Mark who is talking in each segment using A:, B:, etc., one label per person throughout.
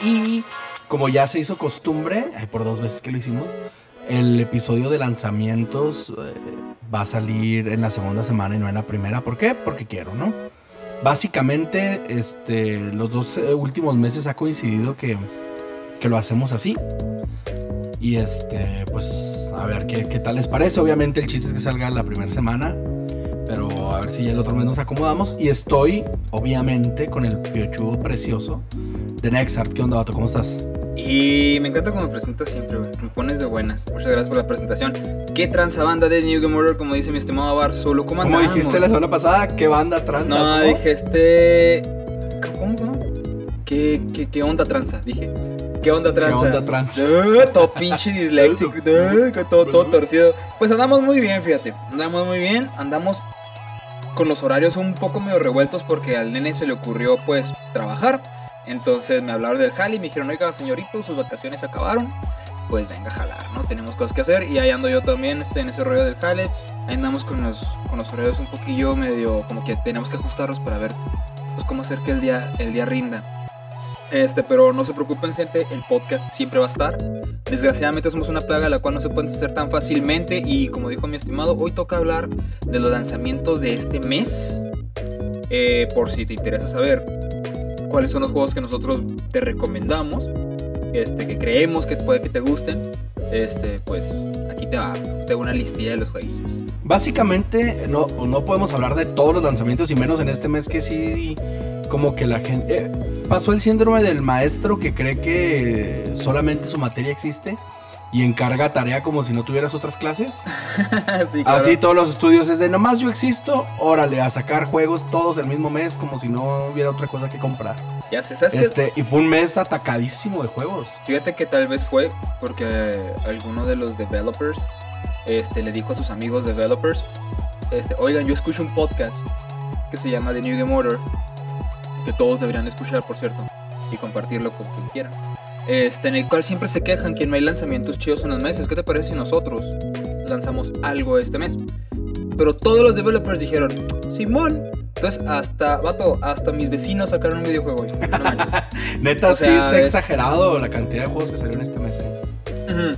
A: y como ya se hizo costumbre, por dos veces que lo hicimos, el episodio de lanzamientos eh, va a salir en la segunda semana y no en la primera. ¿Por qué? Porque quiero, ¿no? Básicamente, este, los dos eh, últimos meses ha coincidido que, que lo hacemos así. Y este, pues, a ver qué, qué tal les parece. Obviamente el chiste es que salga la primera semana. Pero a ver si ya el otro mes nos acomodamos. Y estoy, obviamente, con el piochudo precioso de Nexart. ¿Qué onda, vato? ¿Cómo estás?
B: Y me encanta cómo me presentas siempre, güey. Me pones de buenas. Muchas gracias por la presentación. ¿Qué tranza banda de New Game Order? Como dice mi estimado Bar Solo. ¿Cómo
A: Como
B: andamos?
A: dijiste la semana pasada, ¿qué banda tranza?
B: No,
A: ¿Cómo?
B: dije este. ¿Cómo, cómo? ¿Qué, qué, qué onda tranza? Dije. ¿Qué onda tranza?
A: onda tranza?
B: Ah, todo pinche disléxico. ah, todo, todo torcido. Pues andamos muy bien, fíjate. Andamos muy bien. Andamos con los horarios un poco medio revueltos porque al nene se le ocurrió, pues, trabajar. Entonces me hablaron del jale y me dijeron, oiga, señorito, sus vacaciones se acabaron. Pues venga a jalar, ¿no? Tenemos cosas que hacer y ahí ando yo también este, en ese rollo del jale. Ahí andamos con los, con los horarios un poquillo medio, como que tenemos que ajustarlos para ver pues, cómo hacer que el día, el día rinda. Este, pero no se preocupen, gente, el podcast siempre va a estar. Desgraciadamente somos una plaga la cual no se puede hacer tan fácilmente y como dijo mi estimado, hoy toca hablar de los lanzamientos de este mes. Eh, por si te interesa saber cuáles son los juegos que nosotros te recomendamos, este, que creemos que puede que te gusten, este, pues aquí te va, te una listilla de los jueguillos.
A: Básicamente, no, no podemos hablar de todos los lanzamientos y menos en este mes que sí, como que la gente... eh, pasó el síndrome del maestro que cree que solamente su materia existe y encarga tarea como si no tuvieras otras clases.
B: Sí, claro.
A: Así todos los estudios es de nomás yo existo, órale, a sacar juegos todos el mismo mes como si no hubiera otra cosa que comprar.
B: Ya sé, ¿sabes?
A: Este, y fue un mes atacadísimo de juegos.
B: Fíjate que tal vez fue porque alguno de los developers este, le dijo a sus amigos developers, este, oigan, yo escucho un podcast que se llama The New Game Order, que todos deberían escuchar, por cierto, y compartirlo con quien quieran. Este, en el cual siempre se quejan que no hay lanzamientos chidos en los meses. ¿Qué te parece si nosotros lanzamos algo este mes? Pero todos los developers dijeron, Simón. Entonces, hasta, vato, hasta mis vecinos sacaron un videojuego. hoy.
A: Neta,
B: O
A: sí es
B: es-
A: exagerado la cantidad de juegos que salieron este mes. ¿eh?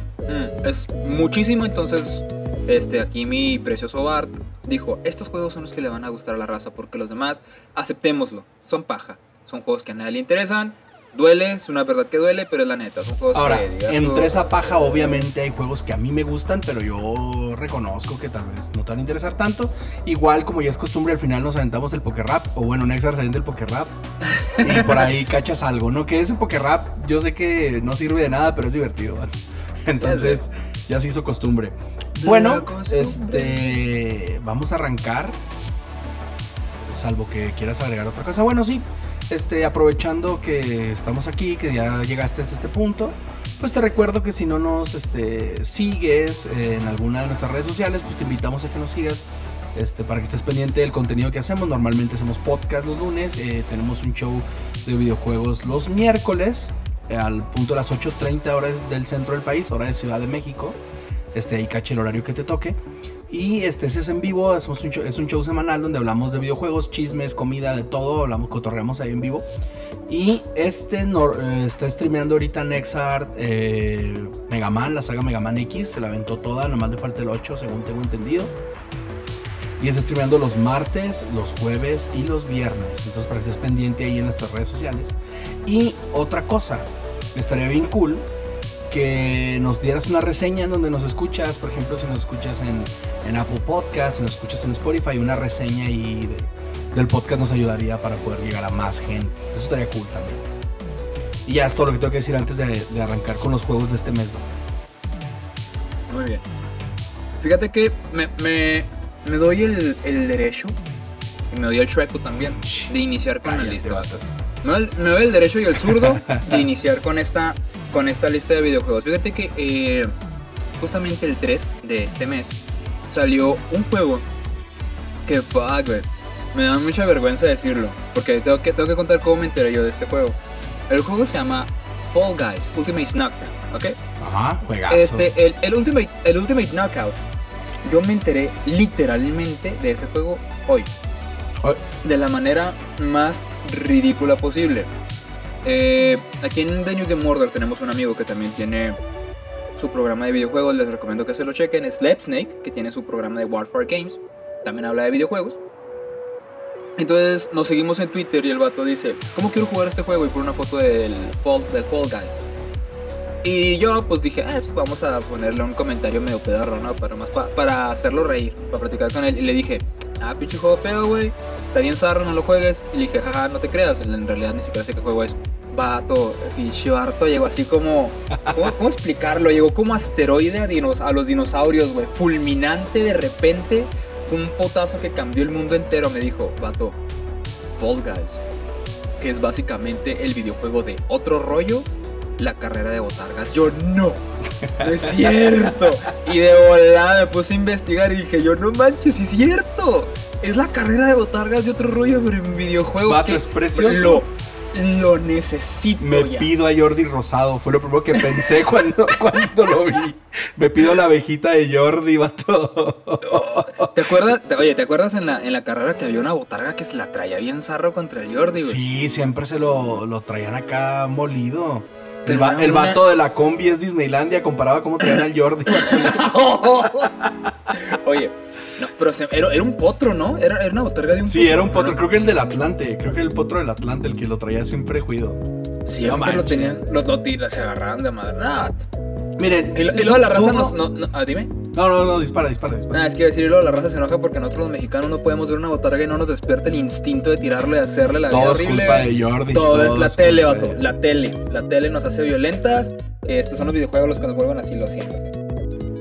B: Es muchísimo, entonces este, aquí mi precioso Bart dijo, estos juegos son los que le van a gustar a la raza, porque los demás, aceptémoslo, son paja, son juegos que a nadie le interesan, duele, es una verdad que duele, pero es la neta, son juegos
A: Ahora,
B: que tú,
A: entre esa paja obviamente hay juegos que a mí me gustan, pero yo reconozco que tal vez no te van a interesar tanto. Igual como ya es costumbre, al final nos aventamos el Poker Rap, o bueno, Nexar saliendo del Poker Rap, y por ahí cachas algo, ¿no? Que ese Poker Rap yo sé que no sirve de nada, pero es divertido. Entonces, ya se hizo costumbre. Bueno, este, vamos a arrancar. Salvo que quieras agregar otra cosa. Bueno, sí. Este, aprovechando que estamos aquí, que ya llegaste hasta este punto, pues te recuerdo que si no nos este, sigues en alguna de nuestras redes sociales, pues te invitamos a que nos sigas. Este, para que estés pendiente del contenido que hacemos. Normalmente hacemos podcast los lunes. eh, tenemos un show de videojuegos los miércoles. eh, al punto de las 8.30 horas del centro del país, hora de Ciudad de México. Este, ahí cache el horario que te toque. Y este es en vivo, hacemos un es un show semanal donde hablamos de videojuegos, chismes, comida, de todo, hablamos, cotorreamos ahí en vivo. Y este eh, está streameando ahorita Nexart eh, Mega Man, la saga Mega Man X, se la aventó toda, nomás le falta el 8, según tengo entendido. Y está streameando los martes, los jueves y los viernes. Entonces para que estés pendiente ahí en nuestras redes sociales. Y otra cosa, estaría bien cool que nos dieras una reseña en donde nos escuchas, por ejemplo, si nos escuchas en, en Apple Podcast, si nos escuchas en Spotify, una reseña y del podcast nos ayudaría para poder llegar a más gente. Eso estaría cool también. Y ya es todo lo que tengo que decir antes de, de arrancar con los juegos de este mes. ¿no?
B: Muy bien. Fíjate que me, me, me doy el, el derecho, y me doy el chueco también, de iniciar con la
A: Cállate,
B: lista.
A: vato.
B: Me el- me doy el derecho y el zurdo de iniciar con esta, con esta lista de videojuegos. Fíjate que eh, justamente el 3 de este mes salió un juego que, fuck, güey, me da mucha vergüenza decirlo, porque tengo que, tengo que contar cómo me enteré yo de este juego. El juego se llama Fall Guys Ultimate Knockout, ¿ok?
A: Ajá, juegazo.
B: Este, el, el Ultimate, el Ultimate Knockout, yo me enteré literalmente de ese juego hoy. de la manera más ridícula posible. Eh, aquí en The New Game Order tenemos un amigo que también tiene su programa de videojuegos. Les recomiendo que se lo chequen. Es Snake, que tiene su programa de Warfare Games. También habla de videojuegos. Entonces nos seguimos en Twitter y el vato dice, ¿cómo quiero jugar este juego? Y pone una foto del Fall, del Fall Guys. Y yo pues dije, ah, pues vamos a ponerle un comentario medio pedorro, ¿no? Para, más para hacerlo reír, para platicar con él. Y le dije, ah, pinche juego feo, güey. Está bien zarro, no lo juegues. Y le dije, jaja, no te creas. En realidad ni siquiera sé qué juego es. Vato, pinche harto llegó así como. ¿cómo, explicarlo? Llegó como asteroide a, a los dinosaurios, güey. Fulminante de repente. Fue un potazo que cambió el mundo entero. Me dijo, vato, Fall Guys. Que es básicamente el videojuego de otro rollo la carrera de botargas. Yo no, no es cierto. Y de volada me puse a investigar y dije, yo no manches, es cierto. Es la carrera de botargas de otro rollo, pero en videojuego.
A: Vato, es precioso.
B: Lo, necesito.
A: Me pido a Jordi Rosado, fue lo primero que pensé cuando, cuando lo vi. Me pido la abejita de Jordi, vato.
B: ¿Te acuerdas? Oye, ¿te acuerdas en la, en la carrera que había una botarga que se la traía bien zarro contra el Jordi, güey?
A: Sí, siempre se lo, lo traían acá molido. El, el vato de la combi es Disneylandia comparado a cómo traían al Jordi.
B: Oye, no, pero era, un potro, ¿no? Era, era una botarga de un
A: sí, potro. Sí, era un potro. Creo que el del Atlante. Creo que el potro del Atlante, el que lo traía siempre juido.
B: Sí, no lo tenían. Los dos se agarraban de madre.
A: Miren.
B: Y, luego la raza nos. No, no, ah, dime.
A: No, no, no, dispara, dispara, dispara.
B: Nada, es que decir, luego la raza se enoja porque nosotros los mexicanos no podemos ver una botarga y no nos despierta el instinto de tirarle y hacerle la
A: Todo es culpa de Jordi.
B: Todo, es la tele, vato. La tele. La tele nos hace violentas. Estos son los videojuegos los que nos vuelven así, lo siento.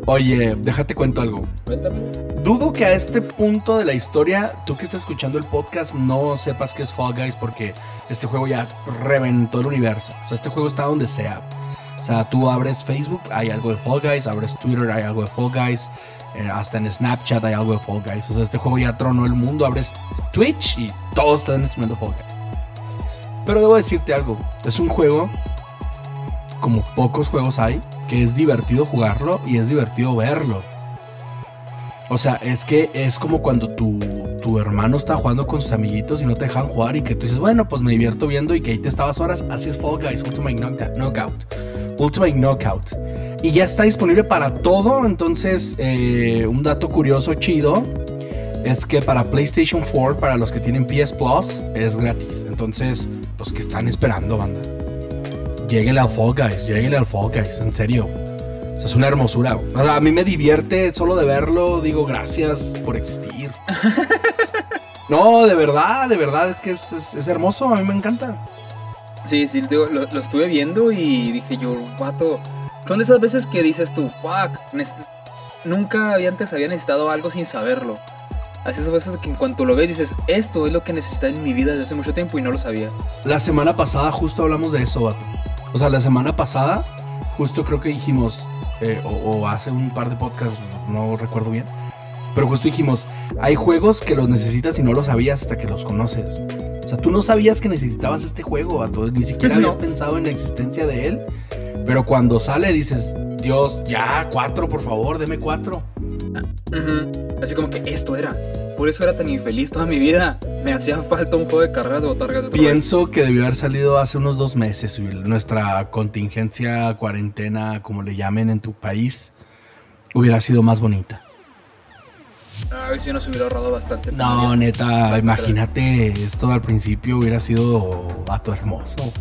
A: Oye, déjate cuento algo.
B: Cuéntame.
A: Dudo que a este punto de la historia, tú que estás escuchando el podcast, no sepas que es Fall Guys porque este juego ya reventó el universo. O sea, este juego está donde sea. O sea, tú abres Facebook, hay algo de Fall Guys, abres Twitter, hay algo de Fall Guys, eh, hasta en Snapchat hay algo de Fall Guys. O sea, este juego ya tronó el mundo, abres Twitch y todos están streamando Fall Guys. Pero debo decirte algo, es un juego, como pocos juegos hay, que es divertido jugarlo y es divertido verlo. O sea, es que es como cuando tu, tu, hermano está jugando con sus amiguitos y no te dejan jugar y que tú dices, bueno, pues me divierto viendo y que ahí te estabas horas. Así es Fall Guys, Ultimate Knockout. Ultimate Knockout. Y ya está disponible para todo. Entonces, eh, un dato curioso, chido, es que para PlayStation 4, para los que tienen PS Plus, es gratis. Entonces, pues que están esperando, banda. Lléguenle al Fall Guys, lléguenle al Fall Guys, en serio. es una hermosura. a mí me divierte solo de verlo. Digo, gracias por existir. no, de verdad, de verdad, es que es, es hermoso. A mí me encanta.
B: Sí, sí, lo, lo, estuve viendo y dije yo, vato. Son de esas veces que dices tú, fuck, nunca antes había necesitado algo sin saberlo. Así esas veces que en cuanto lo ves dices, esto es lo que necesitaba en mi vida desde hace mucho tiempo y no lo sabía.
A: La semana pasada justo hablamos de eso, vato. O sea, la semana pasada justo creo que dijimos, eh, o, hace un par de podcasts, no recuerdo bien, pero justo dijimos, hay juegos que los necesitas y no los sabías hasta que los conoces. O sea, tú no sabías que necesitabas este juego, todos ni siquiera habías pensado en la existencia de él. Pero cuando sale dices, Dios, ya, cuatro, por favor, deme cuatro.
B: Así como que esto era. Por eso era tan infeliz toda mi vida. Me hacía falta un juego de carreras de botargas.
A: Pienso que debió haber salido hace unos dos meses, Nuestra contingencia, cuarentena, como le llamen en tu país, hubiera sido más bonita.
B: A ver si nos hubiera ahorrado bastante.
A: No, neta, imagínate, esto al principio hubiera sido vato hermoso.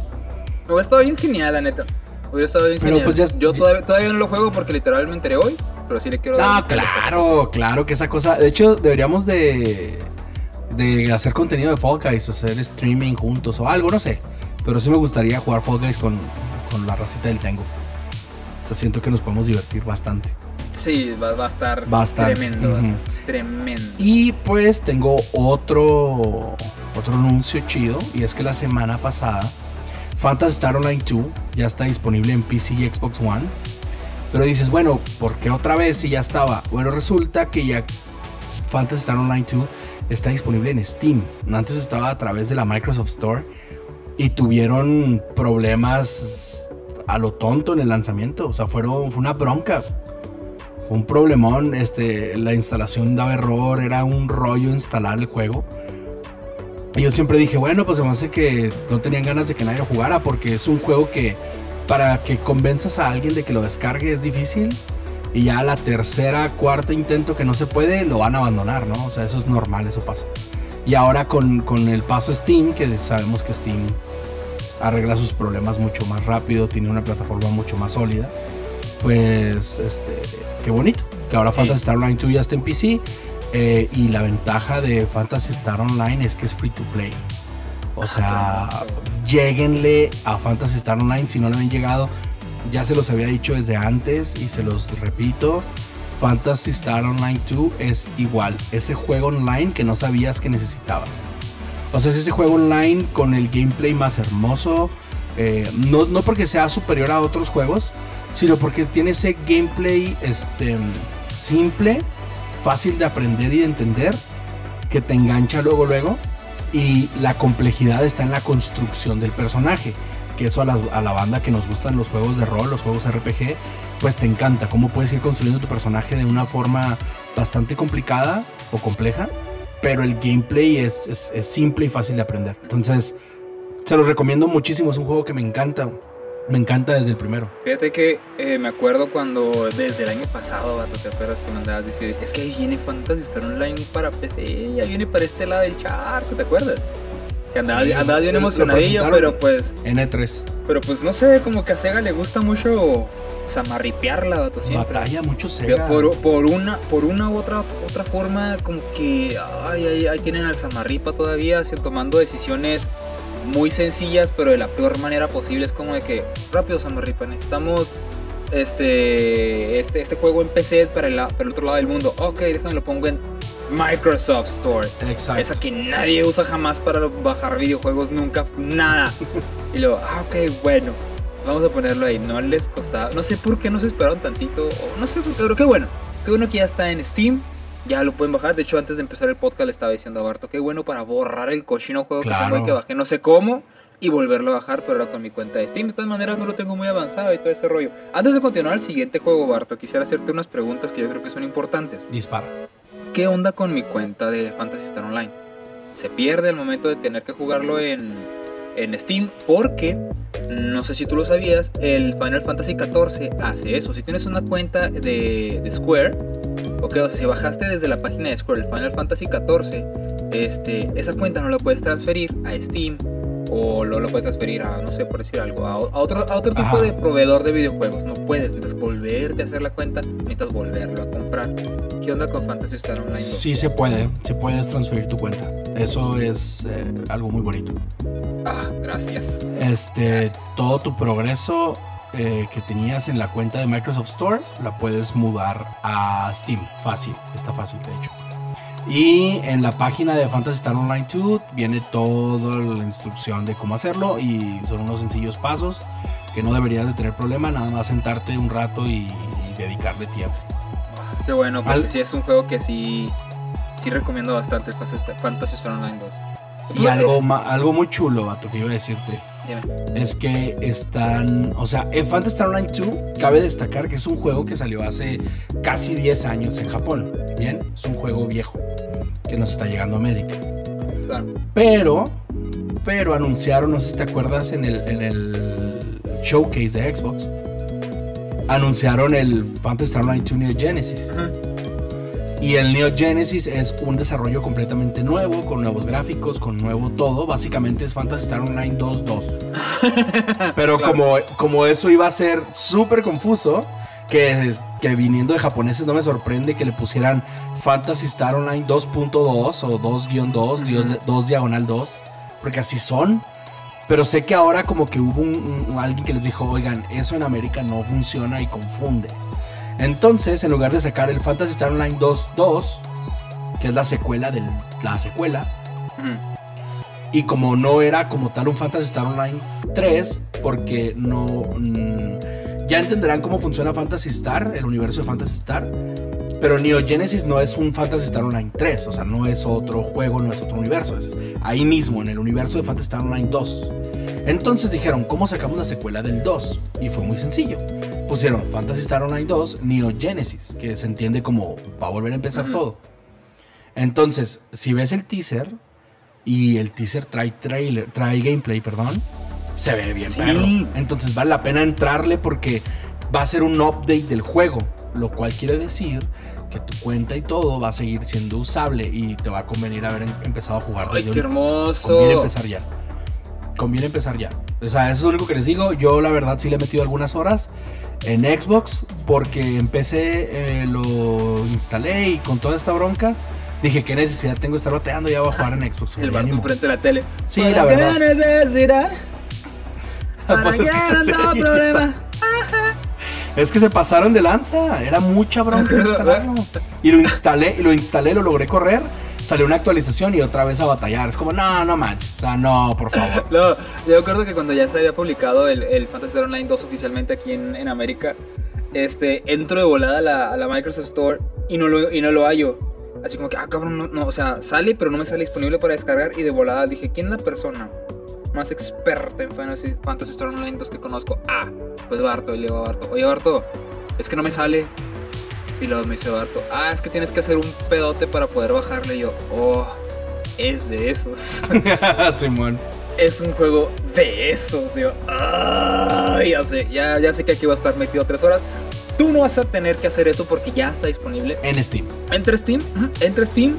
B: Hubiera estado bien genial, la neta. Hubiera estado bien pero. Pues Yo todavía, no lo juego porque literalmente me enteré hoy, pero sí le quiero
A: dar. No, claro, claro que esa cosa. De hecho, deberíamos de, de hacer contenido de Fall Guys, hacer streaming juntos o algo, no sé. Pero sí me gustaría jugar Fall Guys con, con la racita del Tengo. O sea, siento que nos podemos divertir bastante.
B: Sí, va, a estar tremendo. Tremendo.
A: Y pues tengo otro, otro anuncio chido. Y es que la semana pasada, Phantasy Star Online 2 ya está disponible en PC y Xbox One. Pero dices, bueno, ¿por qué otra vez si ya estaba? Bueno, resulta que ya Phantasy Star Online 2 está disponible en Steam. Antes estaba a través de la Microsoft Store y tuvieron problemas a lo tonto en el lanzamiento. O sea, fueron, fue una bronca fue un problemón, este, la instalación daba error, era un rollo instalar el juego. Y yo siempre dije, bueno, pues me hace que no tenían ganas de que nadie lo jugara porque es un juego que para que convenzas a alguien de que lo descargue es difícil. Y ya la tercera, cuarta intento que no se puede, lo van a abandonar, ¿no? O sea, eso es normal, eso pasa. Y ahora con, con el paso Steam, que sabemos que Steam arregla sus problemas mucho más rápido, tiene una plataforma mucho más sólida, pues, este, qué bonito. Que ahora Fantasy Star Online 2 ya está en PC. Eh, y la ventaja de Fantasy Star Online es que es free to play. O sea, lleguenle a Fantasy Star Online si no le habían llegado. Ya se los había dicho desde antes y se los repito. Fantasy Star Online 2 es igual. Ese juego online que no sabías que necesitabas. O sea, es ese juego online con el gameplay más hermoso. Eh, no, no, porque sea superior a otros juegos, sino porque tiene ese gameplay este, simple, fácil de aprender y de entender, que te engancha luego, luego. Y la complejidad está en la construcción del personaje. Que eso a, a la banda que nos gustan los juegos de rol, los juegos RPG, pues te encanta. Cómo puedes ir construyendo tu personaje de una forma bastante complicada o compleja. Pero el gameplay es, es, es simple y fácil de aprender. Entonces, se los recomiendo muchísimo. Es un juego que me encanta. Me encanta desde el primero.
B: Fíjate que eh, me acuerdo cuando, desde el año pasado, vato, ¿te acuerdas que andabas diciendo? Es que ahí viene Fantasy Star Online para PC, ya viene para este lado del charco, ¿te acuerdas? Que andabas,
A: Sí,
B: andabas bien
A: lo
B: emocionadillo, pero pues,
A: N3.
B: pero pues no sé, como que a Sega le gusta mucho zamarripearla, vato, siempre.
A: Batalla mucho Sega.
B: Por, por una, por una u otra, otra forma, como que ay, ay, ahí tienen al Samarripa todavía, así, tomando decisiones muy sencillas, pero de la peor manera posible. Es como de que, rápido Samarripa, necesitamos este, este, este juego en PC para el, para el otro lado del mundo. Ok, déjame lo pongo en Microsoft Store.
A: Exacto.
B: Esa que nadie usa jamás para bajar videojuegos, nunca, nada. Y luego, ah, ok, bueno, vamos a ponerlo ahí. No les costaba, no sé por qué no se esperaron tantito, o no sé, por qué, pero qué bueno. Qué bueno que ya está en Steam, ya lo pueden bajar. De hecho, antes de empezar el podcast le estaba diciendo a Barto, qué bueno para borrar el cochino juego que
A: Claro.
B: tengo ahí que bajé, no sé cómo. Y volverlo a bajar, pero ahora con mi cuenta de Steam. De todas maneras, no lo tengo muy avanzado y todo ese rollo. Antes de continuar al siguiente juego, Barto, quisiera hacerte unas preguntas que yo creo que son importantes.
A: Dispara.
B: ¿Qué onda con mi cuenta de Fantasy Star Online? Se pierde al momento de tener que jugarlo en, en Steam porque, no sé si tú lo sabías, el Final Fantasy XIV hace eso. Si tienes una cuenta de, de Square, ok, o sea, si bajaste desde la página de Square el Final Fantasy XIV, este, esa cuenta no la puedes transferir a Steam o lo, lo puedes transferir a, no sé, por decir algo, a, a otro, a otro tipo de proveedor de videojuegos. No puedes, necesitas volverte a hacer la cuenta, necesitas volverlo a comprar. ¿Qué onda con Fantasy Star Online? 2?
A: Sí se puede, sí puedes transferir tu cuenta. Eso es eh, algo muy bonito.
B: Ah, gracias.
A: Este, todo tu progreso eh, que tenías en la cuenta de Microsoft Store la puedes mudar a Steam. Fácil, está fácil de hecho. Y en la página de Fantasy Star Online 2 viene toda la instrucción de cómo hacerlo y son unos sencillos pasos que no deberías de tener problema, nada más sentarte un rato y, y dedicarle tiempo.
B: Qué bueno, porque
A: Al-
B: sí es un juego que sí, sí recomiendo bastante, Fantasy Star Online 2.
A: Y algo, ma- algo muy chulo, vato, que iba a decirte.
B: Dime.
A: es que están, o sea, en Fantasy Star Online 2 cabe destacar que es un juego que salió hace casi 10 años en Japón, ¿bien? Es un juego viejo que nos está llegando a América.
B: Claro.
A: Pero, pero anunciaron, no sé si te acuerdas, en el, en el showcase de Xbox, anunciaron el Fantasy Star Online 2 Neo Genesis. Y el Neo Genesis es un desarrollo completamente nuevo, con nuevos gráficos, con nuevo todo. Básicamente es Fantasy Star Online 2.2. Pero
B: Claro.
A: como, como eso iba a ser súper confuso, que, que viniendo de japoneses no me sorprende que le pusieran Fantasy Star Online 2.2 o 2-2, Dios de- 2 diagonal 2, porque así son. Pero sé que ahora como que hubo un- un- alguien que les dijo, oigan, eso en América no funciona y confunde. Entonces, en lugar de sacar el Fantasy Star Online 2.2, que es la secuela de la secuela, y como no era como tal un Fantasy Star Online 3, porque no... mm, ya entenderán cómo funciona Fantasy Star, el universo de Fantasy Star. Pero Neo Genesis no es un Fantasy Star Online 3, o sea, no es otro juego, no es otro universo, es ahí mismo, en el universo de Fantasy Star Online 2. Entonces dijeron, ¿cómo sacamos la secuela del 2? Y fue muy sencillo. Pusieron Fantasy Star Online 2, Neo Genesis, que se entiende como va a volver a empezar todo. Entonces, si ves el teaser, Y el teaser trae trailer, trae gameplay, perdón. Se ve bien,
B: Sí.
A: perro. Entonces vale la pena entrarle porque va a ser un update del juego. Lo cual quiere decir que tu cuenta y todo va a seguir siendo usable y te va a convenir haber em- empezado a jugar
B: Ay,
A: desde
B: qué hermoso.
A: Conviene empezar ya. Conviene empezar ya. O sea, eso es lo único que les digo. Yo la verdad sí le he metido algunas horas en Xbox porque empecé, eh, lo instalé y con toda esta bronca dije qué necesidad tengo de estar bateando ya voy a jugar en Xbox.
B: El
A: modo.
B: enfrente de la tele.
A: Sí,
B: ¿Para
A: la verdad.
B: necesidad? ¿Para
A: Pues es
B: qué
A: que se-
B: tanto problema?
A: Es que se pasaron de lanza, era mucha bronca instalarlo. Y lo instalé, y lo instalé, lo logré correr, salió una actualización y otra vez a batallar. Es como, no, no manches, o sea, no, por favor.
B: No, yo recuerdo que cuando ya se había publicado el, el Fantasy Star Online 2 oficialmente aquí en, en América, este, entro de volada a la, a la Microsoft Store y no lo, y no lo hallo. Así como que, ah, cabrón, no, no, o sea, sale, pero no me sale disponible para descargar. Y de volada dije, ¿quién es la persona más experta en Fantasy, Fantasy Star Online 2 que conozco? Ah, pues Barto. Y le digo a Barto, oye, Barto, es que no me sale. Y luego me dice Barto, ah, es que tienes que hacer un pedote para poder bajarle. Y yo, oh, es de esos.
A: Simón.
B: es un juego de esos. Yo, "Ay, ya sé, ya, ya sé que aquí va a estar metido tres horas. Tú no vas a tener que hacer eso porque ya está disponible.
A: En Steam.
B: Entra a Steam, a Steam,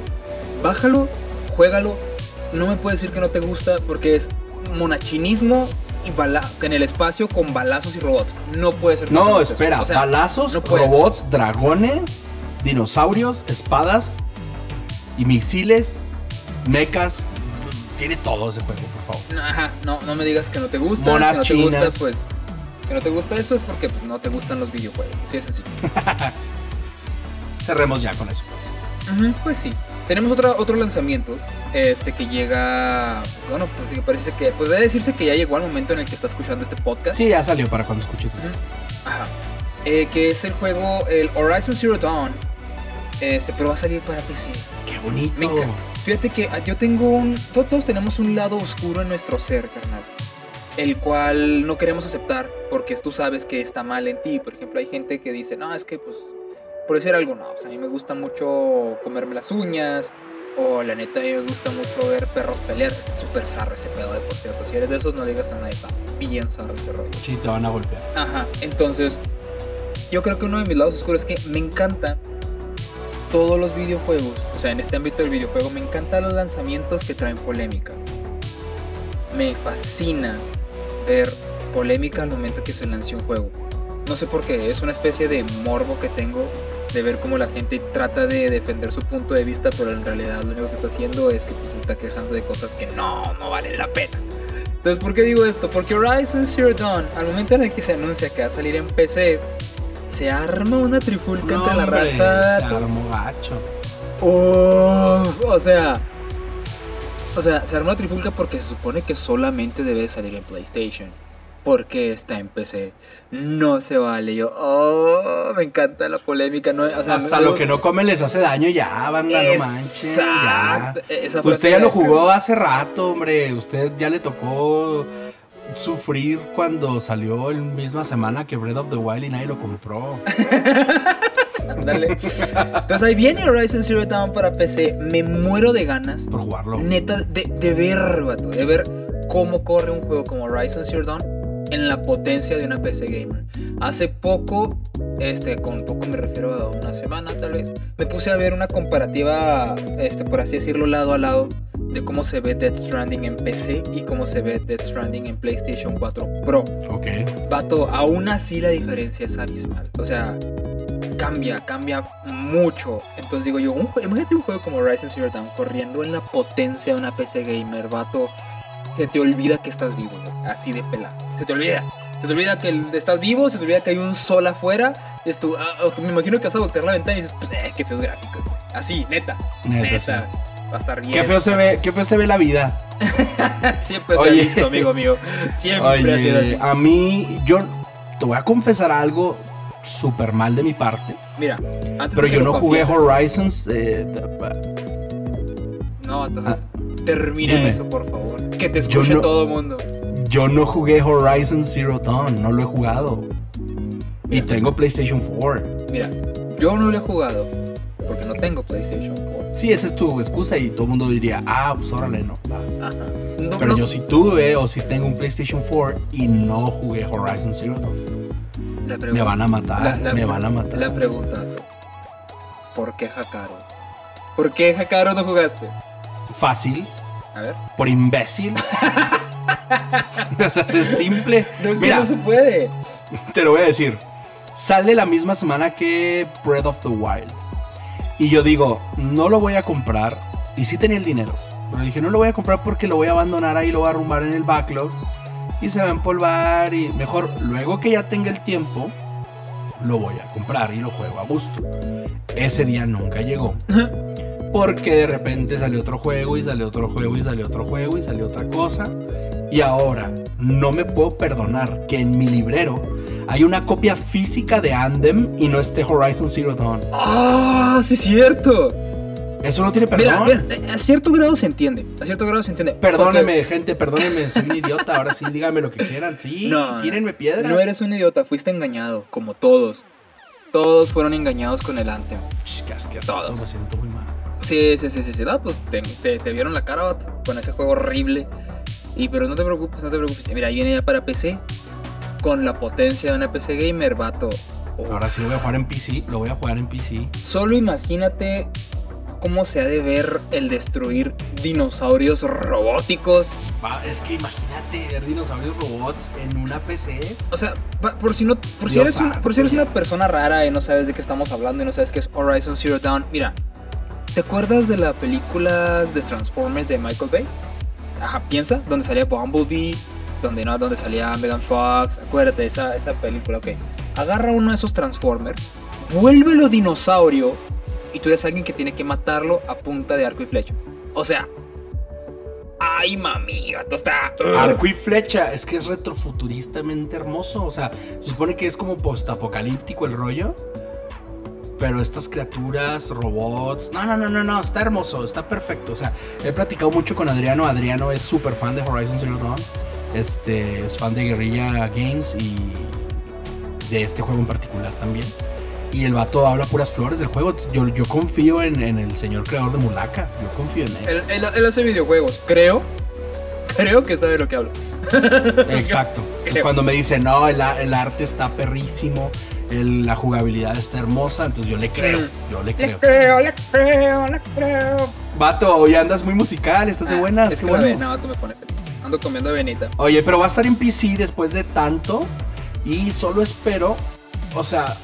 B: bájalo, juégalo. No me puedes decir que no te gusta porque es monachinismo y bala en el espacio con balazos y robots. No puede ser. no te
A: espera,
B: O sea,
A: balazos,
B: no
A: robots, dragones, dinosaurios, espadas y misiles, mechas. Tiene todo ese juego, por favor.
B: no, Ajá, no, no me digas que no te gusta.
A: Monas
B: si no te
A: chinas.
B: gusta, pues. Que no te gusta eso es porque pues, no te gustan los videojuegos. Así es sencillo.
A: Cerremos ya con eso, pues.
B: Pues sí. Tenemos otra, otro lanzamiento este que llega, bueno, pues sí, parece que, podría decirse que ya llegó al momento en el que está escuchando este podcast.
A: Sí, ya salió para cuando escuches eso.
B: Ujú. Ajá. Eh, que es el juego, el Horizon Zero Dawn, este, pero va a salir para PC.
A: Qué bonito.
B: Me. Fíjate que ah, yo tengo un, to- todos tenemos un lado oscuro en nuestro ser, carnal. El cual no queremos aceptar porque tú sabes que está mal en ti. Por ejemplo, hay gente que dice, no, es que pues, por decir algo, no, o sea, a mí me gusta mucho comerme las uñas. O la neta, a mí me gusta mucho ver perros pelear. Está súper zarro ese pedo, de por cierto. Si eres de esos, no le digas a nadie, está bien zarro ese rollo.
A: Sí, te van a golpear.
B: Ajá, entonces yo creo que uno de mis lados oscuros es que me encanta todos los videojuegos, o sea, en este ámbito del videojuego me encantan los lanzamientos que traen polémica. Me fascina ver polémica al momento que se lance un juego. No sé por qué, es una especie de morbo que tengo de ver cómo la gente trata de defender su punto de vista, pero en realidad lo único que está haciendo es que pues, se está quejando de cosas que no, no valen la pena. Entonces, ¿por qué digo esto? Porque Horizon Zero Dawn, al momento en el que se anuncia que va a salir en PC, se arma una trifulca entre la
A: hombre,
B: raza.
A: Se armó gacho.
B: Oh, o sea, o sea, se arma una trifulca porque se supone que solamente debe salir en PlayStation. Porque está en PC. No se vale. Yo, oh, me encanta la polémica. No, o sea,
A: Hasta lo que no come les hace daño ya, banda, no manches. Ya. Usted ya lo jugó hace rato, hombre. Usted ya le tocó sufrir cuando salió en misma semana que Breath of the Wild y nadie lo compró.
B: Ándale. Entonces ahí viene Horizon Zero Dawn para PC. Me muero de ganas.
A: Por jugarlo.
B: Neta, de, de ver, de ver cómo corre un juego como Horizon Zero Dawn en la potencia de una PC gamer. Hace poco, este, con poco me refiero a una semana tal vez, me puse a ver una comparativa, este, por así decirlo, lado a lado de cómo se ve Death Stranding en PC y cómo se ve Death Stranding en PlayStation 4 Pro.
A: Ok.
B: Vato, aún así la diferencia es abismal. O sea, cambia, cambia mucho. Entonces digo yo, un imagínate un juego como Horizon Zero Dawn corriendo en la potencia de una PC gamer, vato. Se te olvida que estás vivo, güey, así de pelado. Se te olvida. Se te olvida que estás vivo, se te olvida que hay un sol afuera. Es tu, ah, ah, me imagino que vas a voltear la ventana y dices, "Eh, qué feos gráficos. güey". Así, neta,
A: Neta,
B: neta.
A: sí.
B: Va a estar bien.
A: Qué feo se ve, qué feo se ve la vida.
B: Siempre se ha
A: Oye.
B: visto, amigo mío. Siempre ha sido así.
A: Oye, a mí, yo te voy a confesar algo súper mal de mi parte.
B: Mira, antes
A: Pero
B: de que
A: yo no jugué Horizons. eh,
B: No,
A: Ah,
B: termina
A: dime.
B: eso, por favor. Que te escuche
A: no-
B: todo el mundo.
A: yo no jugué Horizon Zero Dawn, no lo he jugado. Y tengo PlayStation 4.
B: Mira, yo no lo he jugado, porque no tengo PlayStation 4.
A: Sí, esa es tu excusa y todo el mundo diría, ah, pues órale, no. va.
B: Ajá. No,
A: Pero
B: no-
A: yo sí tuve o sí tengo un PlayStation 4 y no jugué Horizon Zero Dawn.
B: la
A: Me van a matar,
B: la- la-
A: me van a matar.
B: La pregunta, ¿por qué Hakaro? ¿Por qué Hakaro no jugaste?
A: Fácil,
B: A ver.
A: por imbécil. o sea, es simple.
B: No es
A: Mira,
B: que no se puede.
A: te lo voy a decir. Sale la misma semana que Breath of the Wild. Y yo digo, no lo voy a comprar. Y sí tenía el dinero. Pero dije, no lo voy a comprar porque lo voy a abandonar ahí, lo voy a arrumbar en el backlog. Y se va a empolvar. Y mejor, luego que ya tenga el tiempo, lo voy a comprar y lo juego a gusto. Ese día nunca llegó. Porque de repente salió otro juego y salió otro juego y salió otro juego y salió otra cosa. Y ahora no me puedo perdonar que en mi librero hay una copia física de Andem y no esté Horizon Zero Dawn.
B: ¡Ah! sí, es cierto.
A: Eso no tiene perdón.
B: mira, a cierto grado se entiende. A cierto grado se entiende.
A: Perdóneme, gente, perdónenme, soy un idiota. Ahora sí, díganme lo que quieran. Sí,
B: No,
A: tírenme piedras.
B: No eres un idiota, fuiste engañado, como todos. Todos fueron engañados con el Anthem. Todos.
A: me siento muy mal.
B: Sí, sí, sí, sí, sí. No, pues te, te- te vieron la cara con ese juego horrible. Y pero no te preocupes, no te preocupes. Mira, ahí viene ya para PC. Con la potencia de una PC gamer, vato.
A: Ahora sí lo voy a jugar en PC, lo voy a jugar en PC.
B: Solo imagínate cómo se ha de ver el destruir dinosaurios robóticos.
A: Va, es que imagínate ver dinosaurios robots en una PC.
B: O sea, pa- por si no, por si eres, un- por si eres una persona rara y no sabes de qué estamos hablando y no sabes qué es Horizon Zero Dawn, mira, ¿te acuerdas de la película de Transformers de Michael Bay? Ajá, piensa, donde salía Bumblebee, donde no, donde salía Megan Fox, acuérdate esa esa película, ok. Agarra uno de esos Transformers, vuélvelo dinosaurio y tú eres alguien que tiene que matarlo a punta de arco y flecha. O sea, ay mami, vato, está
A: Arco y flecha, es que es retrofuturistamente hermoso. O sea, se supone que es como postapocalíptico el rollo. Pero estas criaturas, robots. No, no, no, no, no. Está hermoso, está perfecto. O sea, he platicado mucho con Adriano. Adriano es súper fan de Horizon Zero Dawn. Este es fan de Guerrilla Games y de este juego en particular también. Y el vato habla puras flores del juego. Yo, yo confío en, en el señor creador de Mulaka. Yo confío en él.
B: Él, él- él hace videojuegos, creo. Creo que sabe lo que hablo.
A: Exacto.
B: Creo.
A: cuando me dice, no, el, el arte está perrísimo, el- la jugabilidad está hermosa, entonces yo le creo,
B: Mm.
A: yo le
B: Le
A: creo.
B: creo, le creo, le creo.
A: Vato, hoy andas muy musical, estás de
B: Ah,
A: buenas,
B: es que
A: bueno.
B: ve- No, tú me pones feliz. Ando comiendo avenita.
A: Oye, pero va a estar en PC después de tanto y solo espero, o sea,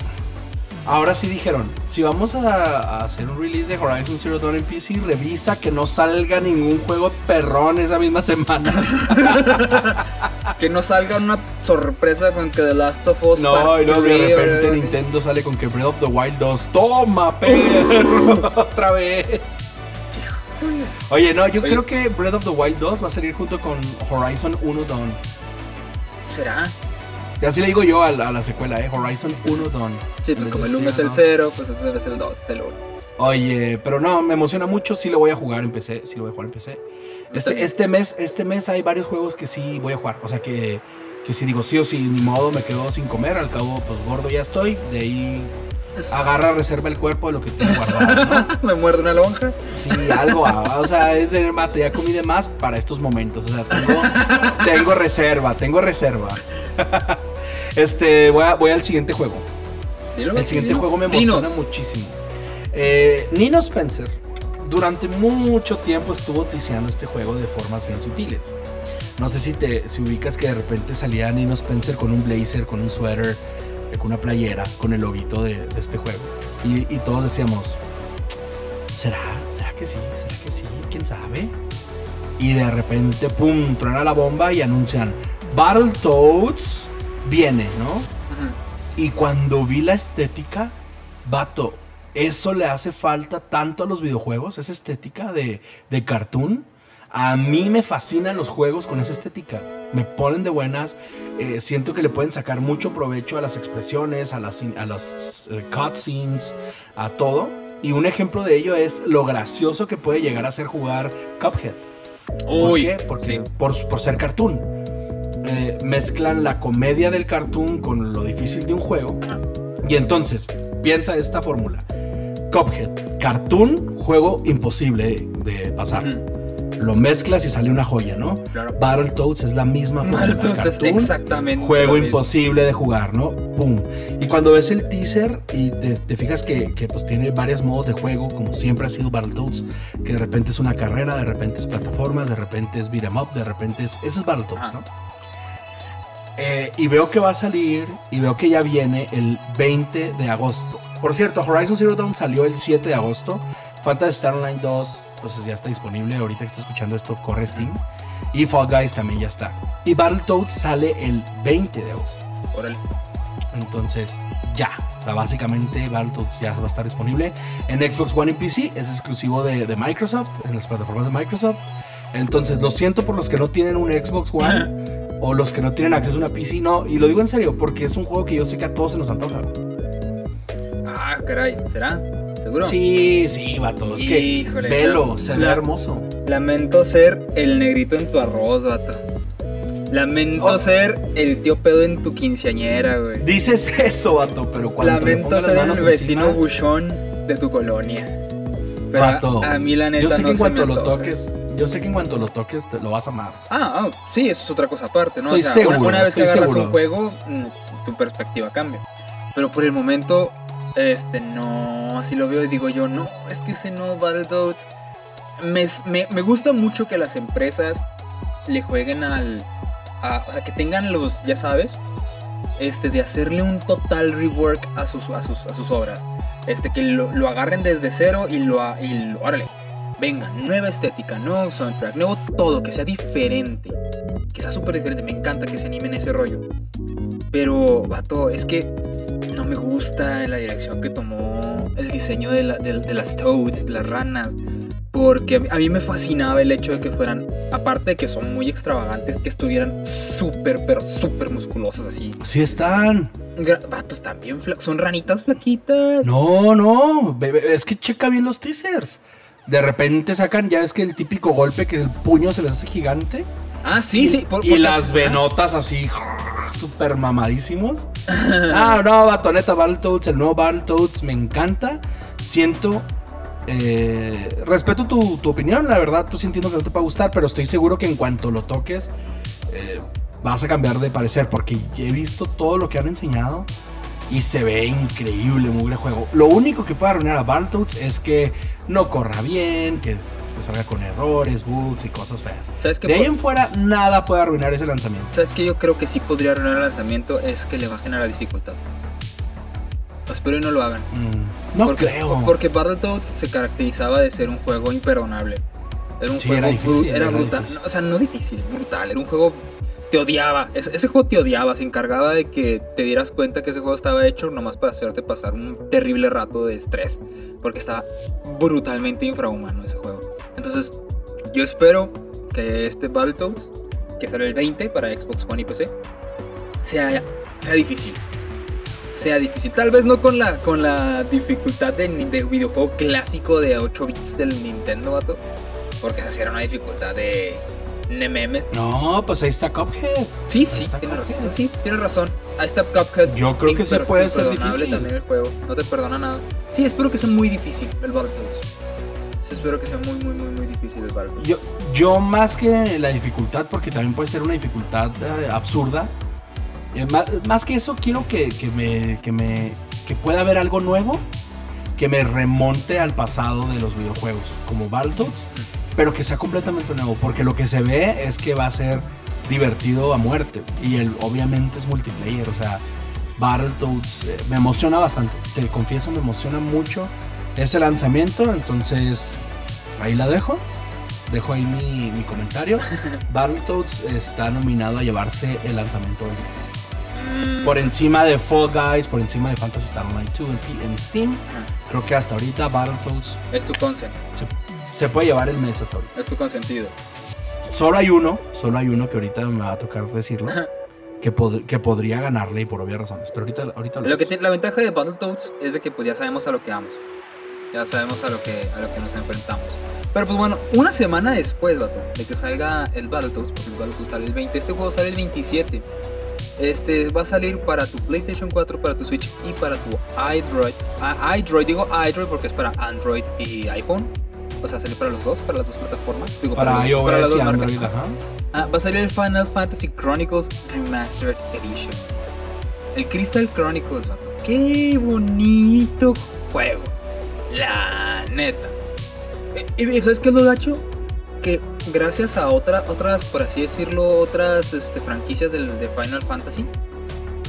A: ahora sí dijeron, si vamos a, a hacer un release de Horizon Zero Dawn en PC, revisa que no salga ningún juego perrón esa misma semana.
B: Que no salga una sorpresa con que The Last of Us.
A: No,
B: Part
A: y no, de
B: o
A: repente. Nintendo sale con que Breath of the Wild 2. ¡Toma, perro! Otra vez. Oye, no, yo
B: Oye.
A: creo que Breath of the Wild 2 va a salir junto con Horizon 1 Dawn.
B: ¿Será?
A: Y así le digo yo a la, a la secuela, ¿eh? Horizon 1 Dawn.
B: Sí, pues como el 1 es el
A: Dawn.
B: 0, pues ese es el 2, es el 1.
A: Oye, pero no, me emociona mucho. Sí lo voy a jugar en PC. Sí lo voy a jugar en PC. Este, este, mes, este mes hay varios juegos que sí voy a jugar. O sea que, que si digo sí o sí, ni modo, me quedo sin comer. Al cabo, pues gordo ya estoy. De ahí agarra, reserva el cuerpo de lo que tengo guardado, ¿no?
B: Me muerde una lonja.
A: Sí, algo, ah, o sea, es de mate, ya comí de más para estos momentos, o sea, tengo, tengo reserva, tengo reserva. Este, voy, a- voy al siguiente juego.
B: Dilo,
A: El siguiente
B: dilo.
A: juego me emociona
B: Dinos.
A: muchísimo. Eh, Nino Spencer, durante mucho tiempo estuvo ticiando este juego de formas bien sutiles. No sé si te si ubicas que de repente salía Nino Spencer con un blazer, con un suéter, eh, con una playera, con el loguito de, de este juego. Y, y todos decíamos, ¿será? ¿Será que sí? ¿Será que sí? ¿Quién sabe? Y de repente, pum, truena la bomba y anuncian, Battletoads viene, ¿no? Y cuando vi la estética, vato, eso le hace falta tanto a los videojuegos, esa estética de, de cartoon. A mí me fascinan los juegos con esa estética. Me ponen de buenas. eh, siento que le pueden sacar mucho provecho a las expresiones, a las, a los eh, cutscenes, a todo. Y un ejemplo de ello es lo gracioso que puede llegar a ser jugar Cuphead. ¿Por
B: Uy,
A: qué? Porque
B: sí.
A: por, por ser cartoon. Eh, mezclan la comedia del cartoon con lo difícil de un juego. Y entonces, piensa esta fórmula. Cuphead, cartoon, juego imposible de pasar. Lo mezclas y sale una joya, ¿no?
B: Claro.
A: Battletoads es la misma.
B: Battletoads es
A: cartoon,
B: exactamente.
A: Juego imposible de jugar, ¿no? Pum. Y cuando ves el teaser y te, te fijas que, que, pues tiene varios modos de juego, como siempre ha sido Battletoads, que de repente es una carrera, de repente es plataformas, de repente es beat 'em up, de repente es. Eso es Battletoads,
B: Ajá.
A: ¿no? Eh, y veo que va a salir, y veo que ya viene el 20 de agosto. Por cierto, Horizon Zero Dawn salió el 7 de agosto. Phantasy Star Online 2, pues ya está disponible. Ahorita que está escuchando esto, corre Steam. Y Fall Guys también ya está. Y Battletoads sale el 20 de agosto.
B: Órale.
A: Entonces, ya. O sea, básicamente Battletoads ya va a estar disponible en Xbox One y PC. Es exclusivo de, de Microsoft, en las plataformas de Microsoft. Entonces, lo siento por los que no tienen un Xbox One o los que no tienen acceso a una PC. No, y lo digo en serio, porque es un juego que yo sé que a todos se nos antoja.
B: Ah, caray. ¿Será? ¿Seguro?
A: Sí, sí, vato. Es que
B: Híjole,
A: velo, se ve hermoso.
B: Lamento ser el negrito en tu arroz, vato. Lamento
A: Oh.
B: ser el tío pedo en tu quinceañera, güey.
A: Dices eso, vato, pero cuando
B: Lamento
A: pongas las
B: ser el
A: manos
B: vecino
A: encima,
B: buchón de tu colonia. Pero
A: Vato,
B: a, a mí la neta
A: yo sé
B: no
A: que en
B: se
A: cuanto
B: me
A: lo toques, yo sé que en cuanto lo toques te lo vas a amar.
B: Ah, ah, sí, eso es otra cosa aparte, ¿no?
A: Estoy
B: o sea,
A: seguro,
B: una, vez que
A: estoy
B: agarras
A: seguro.
B: un juego, mm, tu perspectiva cambia. Pero por el momento, este, no, así lo veo y digo yo, no, es que ese no, Battletoads. Me, me, me gusta mucho que las empresas le jueguen al... a- o sea, que tengan los, ya sabes, este, de hacerle un total rework a sus, a sus, a sus obras. Este, que lo, lo agarren desde cero y lo, y lo- órale, venga, nueva estética, nuevo soundtrack, nuevo todo, que sea diferente. Que sea súper diferente, me encanta que se animen ese rollo. Pero, vato, es que no me gusta la dirección que tomó el diseño de, la- de- de las toads, de las ranas. Porque a mí, a mí me fascinaba el hecho de que fueran, aparte de que son muy extravagantes, que estuvieran súper, pero súper musculosas así.
A: Sí están.
B: Vatos también, son ranitas flaquitas.
A: No, no, es que checa bien los teasers. De repente sacan, ya es que el típico golpe que el puño se les hace gigante.
B: Ah, sí, sí. por-
A: y las venotas así, súper mamadísimos. Ah, no, vato, neta, Battletoads, el nuevo Battletoads, me encanta. Siento. eh, respeto tu, tu opinión, la verdad, pues entiendo que no te puede gustar, pero estoy seguro que en cuanto lo toques, eh, vas a cambiar de parecer, porque he visto todo lo que han enseñado y se ve increíble, mugre juego. Lo único que puede arruinar a Battletoads es que no corra bien, que, es- que salga con errores, bugs y cosas feas.
B: ¿Sabes qué?
A: De ahí en fuera, nada puede arruinar ese lanzamiento.
B: ¿Sabes qué? Yo creo que sí podría arruinar el lanzamiento es que le bajen a la dificultad. Espero y no lo hagan.
A: Mm, no
B: porque,
A: creo.
B: Porque Battletoads se caracterizaba de ser un juego imperdonable. Era un
A: Sí,
B: juego
A: era difícil,
B: era
A: era
B: brutal.
A: difícil.
B: No, o sea, no difícil, brutal. Era un juego. Te odiaba. Ese, juego te odiaba. Se encargaba de que te dieras cuenta que ese juego estaba hecho nomás para hacerte pasar un terrible rato de estrés. Porque estaba brutalmente infrahumano ese juego. Entonces, yo espero que este Battletoads, que sale el 20 para Xbox One y PC, sea, sea difícil. Sea difícil. Tal vez no con la, con la dificultad de videojuego clásico de 8 bits del Nintendo, vato. Porque esa sí era una dificultad de memes.
A: No, pues ahí está Cuphead.
B: Sí, sí,
A: Está
B: tienes razón. Sí, tienes razón. Ahí está Cuphead.
A: Yo creo que sí puede ser difícil.
B: también el juego. No te perdona nada. Sí, espero que sea muy difícil el Battletoads. Sí, espero que sea muy, muy, muy, muy difícil el Battletoads.
A: Yo, yo más que la dificultad, porque también puede ser una dificultad eh, absurda, eh, más, más que eso quiero que, que me, que me que pueda haber algo nuevo que me remonte al pasado de los videojuegos, como Battletoads, pero que sea completamente nuevo, porque lo que se ve es que va a ser divertido a muerte, y el, obviamente es multiplayer, o sea, Battletoads eh, me emociona bastante, te confieso, me emociona mucho ese lanzamiento, entonces ahí la dejo. Dejo ahí mi, mi comentario. Battletoads está nominado a llevarse el lanzamiento del mes.
B: Mm,
A: Por encima de Fall Guys, por encima de Fantasy Star Online 2 en, Steam. Creo que hasta ahorita Battletoads
B: Es tu consent.
A: se, se puede llevar el mes hasta ahorita.
B: Es tu consentido.
A: Solo hay uno, solo hay uno que ahorita me va a tocar decirlo. Que, pod- que podría ganarle y por obvias razones. Pero ahorita, ahorita
B: Lo que tiene- la ventaja de Battletoads es de que pues ya sabemos a lo que vamos. Ya sabemos a lo que, a lo que nos enfrentamos. Pero pues bueno, una semana después, vato, de que salga el Battletoads, porque el Battletoads sale el 20, este juego sale el 27. Este va a salir para tu PlayStation 4, para tu Switch y para tu iDroid. Ah, iDroid, digo iDroid porque es para Android y iPhone. O sea, salir para los dos, para las dos plataformas. Digo,
A: Para
B: los-
A: iOS
B: las dos
A: y
B: marcas.
A: Android, ajá.
B: Ah, va a salir el Final Fantasy Chronicles Remastered Edition. El Crystal Chronicles, vato. Qué bonito juego. La neta. ¿Y sabes qué es lo gacho? Que gracias a otra, otras, por así decirlo, otras este, franquicias del, de Final Fantasy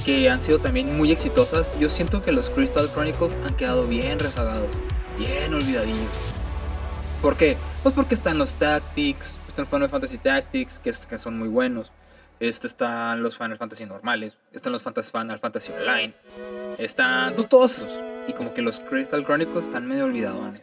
B: que han sido también muy exitosas, yo siento que los Crystal Chronicles han quedado bien rezagados, bien olvidadillos. ¿Por qué? Pues porque están los Tactics, están Final Fantasy Tactics, que, es- que son muy buenos. Este, están los Final Fantasy normales, están los Final Fantasy Online, están pues, todos esos. Y como que los Crystal Chronicles están medio olvidadones.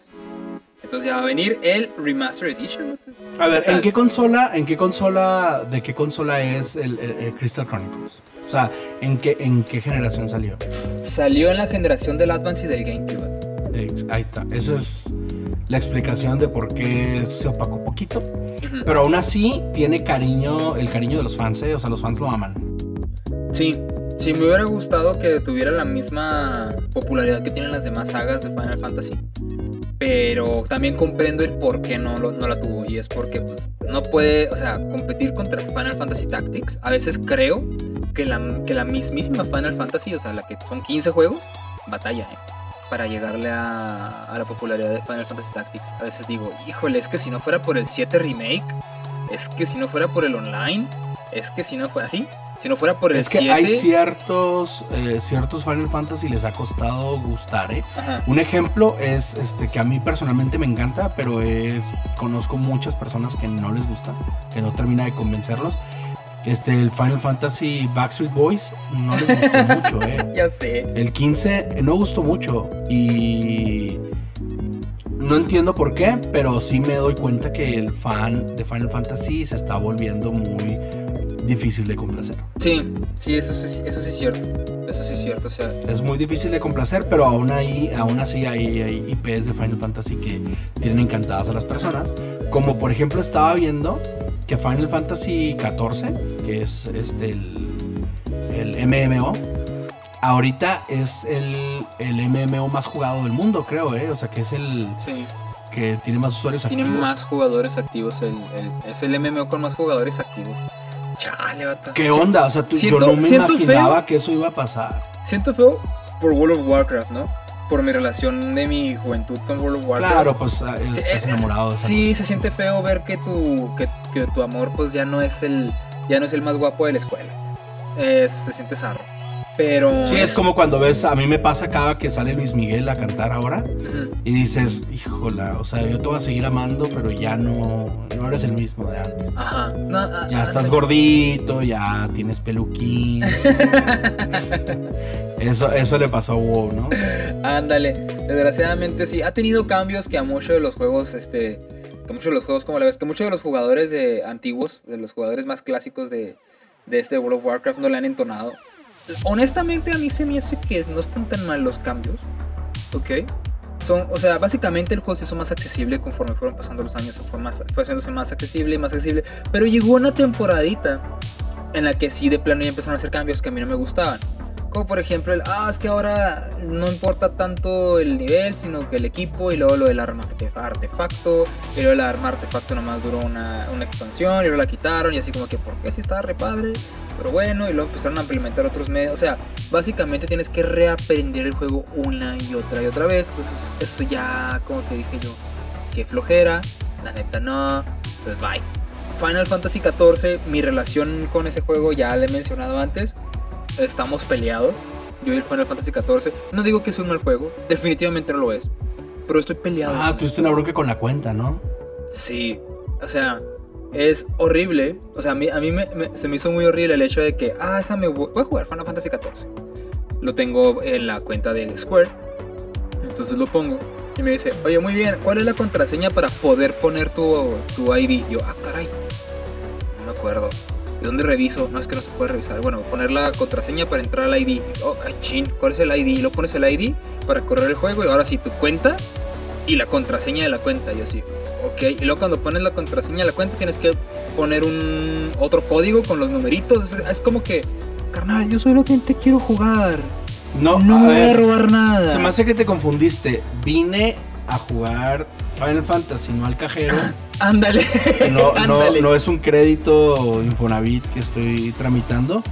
B: Entonces ya va a venir el Remaster Edition.
A: A ver, ¿en qué consola, en qué consola, de qué consola es el, el- el Crystal Chronicles? O sea, ¿en qué, en qué generación salió?
B: Salió en la generación del Advance y del GameCube.
A: Ahí está. Esa es la explicación de por qué se opacó poquito. Pero aún así tiene cariño, el cariño de los fans, ¿eh? O sea, los fans lo aman.
B: Sí, sí, me hubiera gustado que tuviera la misma popularidad que tienen las demás sagas de Final Fantasy. Pero también comprendo el por qué no, lo- no la tuvo. Y es porque pues, no puede, o sea, competir contra Final Fantasy Tactics. A veces creo que la, que la mismísima Final Fantasy, o sea, la que son 15 juegos, batalla, ¿eh? Para llegarle a, a la popularidad de Final Fantasy Tactics. A veces digo, híjole, es que si no fuera por el 7 Remake, es que si no fuera por el online, es que si no fuera así, si no fuera por el
A: Es que
B: 7.
A: hay ciertos, eh, ciertos Final Fantasy les ha costado gustar, ¿eh? Un ejemplo es este que a mí personalmente me encanta, pero es- conozco muchas personas que no les gusta, que no termina de convencerlos. Este, el Final Fantasy Backstreet Boys no les gustó mucho, ¿eh?
B: Ya sé.
A: El 15 no gustó mucho y no entiendo por qué, pero sí me doy cuenta que el fan de Final Fantasy se está volviendo muy difícil de complacer.
B: Sí, sí, eso, sí- eso sí es cierto. Eso sí es cierto. O sea,
A: Es muy difícil de complacer, pero aún, ahí, aún así hay, hay IPs de Final Fantasy que tienen encantadas a las personas. Como por ejemplo estaba viendo que Final Fantasy XIV, que es este el, el MMO, ahorita es el, el MMO más jugado del mundo, creo, ¿eh? O sea que es el
B: sí.
A: que tiene más usuarios
B: Tiene
A: activos.
B: más jugadores activos. El, el- es el MMO con más jugadores activos. Chale, bata.
A: ¿Qué onda? O sea, tú-
B: Siento-
A: yo no me imaginaba
B: feo.
A: que eso iba a pasar.
B: Siento feo por World of Warcraft, ¿no? Por mi relación de mi juventud con World of Warcraft.
A: Claro, pues ah,
B: Sí,
A: estás
B: es-
A: enamorado
B: Sí,
A: cosa.
B: se siente feo ver que tu, que, que tu amor pues ya no es el ya no es el más guapo de la escuela. Es- se siente zarro. Pero
A: Sí, es como cuando ves, a mí me pasa cada que sale Luis Miguel a cantar ahora
B: Ujú.
A: y dices, híjola, o sea, yo te voy a seguir amando, pero ya no, no eres el mismo de antes.
B: Ajá. No, ah,
A: Ya
B: ah,
A: estás gordito, ya tienes peluquín. eso, eso le pasó a WoW, ¿no?
B: Ándale, desgraciadamente sí, ha tenido cambios que a muchos de los juegos, este, que muchos de los juegos, como la ves, que muchos de los jugadores de antiguos, de los jugadores más clásicos de, de este World of Warcraft no le han entonado. Honestamente a mí se me hace que no están tan mal los cambios, ¿ok? Son, o sea, básicamente el juego se hizo más accesible conforme fueron pasando los años, fue, más, fue haciéndose más accesible y más accesible, pero llegó una temporadita en la que sí de plano ya empezaron a hacer cambios que a mí no me gustaban. Como por ejemplo el, ah, es que ahora no importa tanto el nivel, sino que el equipo y luego lo del arma arte- artefacto, y luego el arma artefacto nomás duró una, una expansión y luego la quitaron y así como que, ¿por qué si estaba re padre? Pero bueno, y luego empezaron a implementar otros medios, o sea, básicamente tienes que reaprender el juego una y otra y otra vez, entonces eso ya como que dije yo, qué flojera, la neta no, entonces bye. Final Fantasy XIV, mi relación con ese juego ya le he mencionado antes. Estamos peleados. Yo y el Final Fantasy XIV. No digo que es un mal juego, definitivamente no lo es. Pero estoy peleado.
A: Ah, tuviste una bronca con la cuenta, ¿no?
B: Sí, o sea, es horrible. O sea, a mí, a mí me- me- se me hizo muy horrible el hecho de que, ah, déjame, voy a jugar Final Fantasy XIV. Lo tengo en la cuenta de Square. Entonces lo pongo. Y me dice, oye, muy bien, ¿cuál es la contraseña para poder poner tu, tu ID? Yo, ah, caray, no me acuerdo. ¿De dónde reviso? No es que no se puede revisar. Bueno, poner la contraseña para entrar al ID. Oh, ay, chin, ¿cuál es el ID? Y lo pones el ID para correr el juego. Y ahora sí, tu cuenta y la contraseña de la cuenta. Y yo así, ok. Y luego cuando pones la contraseña de la cuenta tienes que poner un otro código con los numeritos. Es, es como que carnal, yo solamente quiero jugar.
A: No,
B: No
A: a
B: me voy a robar nada.
A: Se me hace que te confundiste. Vine a jugar Final Fantasy, no al cajero.
B: Ándale.
A: No, no, no es un crédito Infonavit que estoy tramitando.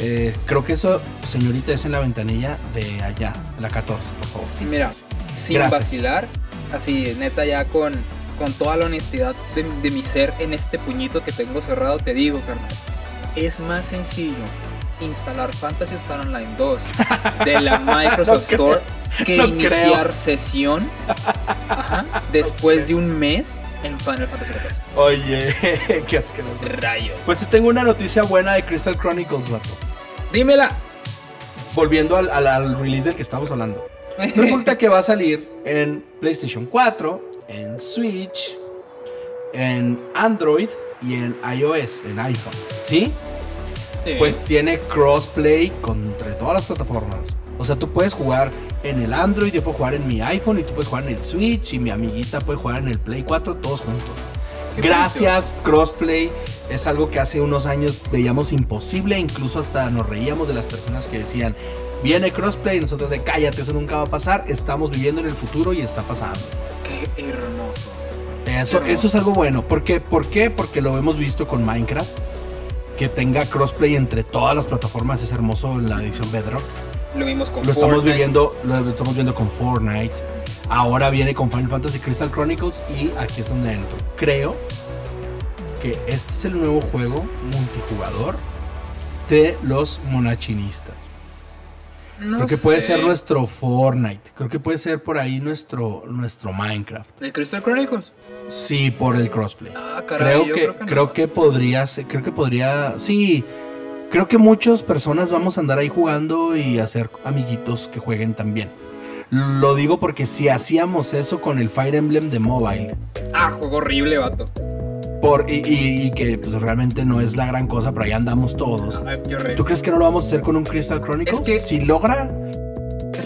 A: Eh, creo que eso, señorita, es en la ventanilla de allá, la 14, por favor. Sí,
B: Mira, sin
A: Gracias.
B: vacilar, así, neta, ya con, con toda la honestidad de, de mi ser en este puñito que tengo cerrado, te digo, carnal, es más sencillo instalar Fantasy Star Online 2 de la Microsoft
A: No
B: Store que
A: no
B: iniciar
A: creo.
B: sesión ajá, después de un mes en Final Fantasy 14.
A: Oye, qué asqueroso.
B: Rayo.
A: Pues te tengo una noticia buena de Crystal Chronicles, vato.
B: Dímela.
A: Volviendo al, al- al release del que estamos hablando. Resulta que va a salir en PlayStation 4, en Switch, en Android y en iOS, en iPhone. ¿Sí? Pues tiene crossplay entre todas las plataformas. O sea, tú puedes jugar en el Android, yo puedo jugar en mi iPhone y tú puedes jugar en el Switch y mi amiguita puede jugar en el Play 4, todos juntos. Gracias, crossplay. Es algo que hace unos años veíamos imposible, incluso hasta nos reíamos de las personas que decían, viene crossplay, y nosotros de cállate, eso nunca va a pasar, estamos viviendo en el futuro y está pasando.
B: Qué hermoso.
A: Eso,
B: Qué
A: eso es algo bueno. ¿Por qué? ¿Por qué? Porque lo hemos visto con Minecraft. Que tenga crossplay entre todas las plataformas es hermoso en la edición Bedrock.
B: Lo vimos con
A: Lo estamos
B: Fortnite.
A: viviendo, lo estamos viendo con Fortnite. Ahora viene con Final Fantasy Crystal Chronicles y aquí es donde entro. Creo que este es el nuevo juego multijugador de los monachinistas.
B: No
A: Creo que puede ser nuestro Fortnite. Creo que puede ser por ahí nuestro, nuestro Minecraft.
B: ¿De Crystal Chronicles?
A: Sí, por el crossplay.
B: Ah, caray,
A: creo que,
B: creo que
A: creo
B: no.
A: que podría ser- creo que podría, sí, creo que muchas personas vamos a andar ahí jugando y hacer amiguitos que jueguen también. Lo digo porque si hacíamos eso con el Fire Emblem de mobile,
B: Ah, juego horrible, vato.
A: Por, y, y- y que pues realmente no es la gran cosa, pero ahí andamos todos. ¿Tú crees que no lo vamos a hacer con un Crystal Chronicles?
B: Es que-
A: si logra,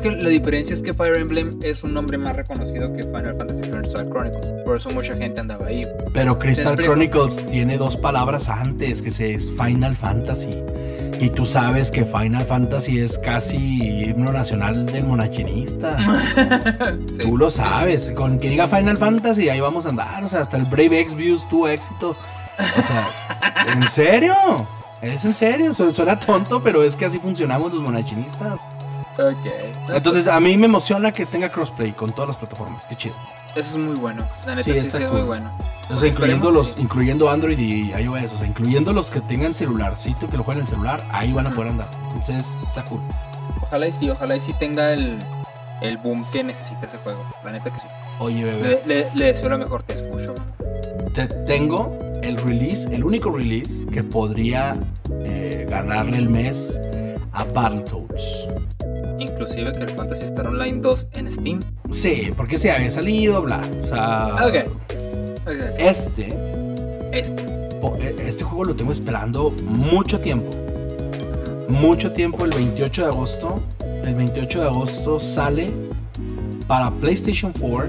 B: Es que la diferencia es que Fire Emblem es un nombre más reconocido que Final Fantasy Crystal Chronicles. Por eso mucha gente andaba ahí.
A: pero Crystal. Chronicles tiene dos palabras antes, que se es Final Fantasy. Y tú sabes que Final Fantasy es casi himno nacional del monachinista.
B: Sí.
A: Tú lo sabes, con que diga Final Fantasy, ahí vamos a andar. O sea, hasta el Brave X Views tuvo éxito. O sea, ¿en serio? Es en serio, Su- suena tonto, pero es que así funcionamos los monachinistas.
B: Ok.
A: Entonces, a mí me emociona que tenga crossplay con todas las plataformas. Qué chido.
B: Eso es muy bueno. La neta
A: Sí,
B: sí,
A: está
B: sí es
A: cool.
B: muy bueno.
A: O sea, incluyendo
B: Esperemos que
A: los,
B: sí.
A: incluyendo Android y iOS, o sea, incluyendo los que tengan celularcito que lo jueguen en el celular, ahí van a poder andar. Entonces, está cool.
B: Ojalá y sí, ojalá y sí tenga el, el boom que necesita ese juego. La neta que sí.
A: Oye, bebé,
B: Le, le, le deseo lo mejor, te escucho.
A: te tengo el release, el único release que podría eh, ganarle el mes a Battletoads.
B: Inclusive que el Fantasy Star Online 2 en Steam.
A: Sí, porque se había salido, bla. O sea, este,
B: Este.
A: e- este juego lo tengo esperando mucho tiempo. Mucho tiempo, el 28 de agosto. El 28 de agosto sale para PlayStation 4,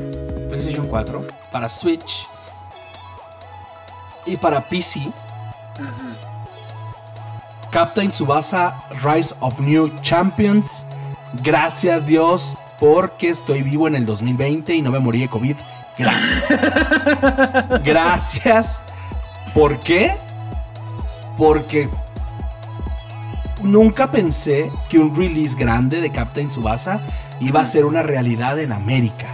A: PlayStation 4, para Switch y para PC. Captain Subasa Rise of New Champions. Gracias Dios porque estoy vivo en el 2020 y no me morí de COVID. Gracias. Gracias. ¿Por qué? Porque nunca pensé que un release grande de Captain Subasa iba a ser una realidad en América.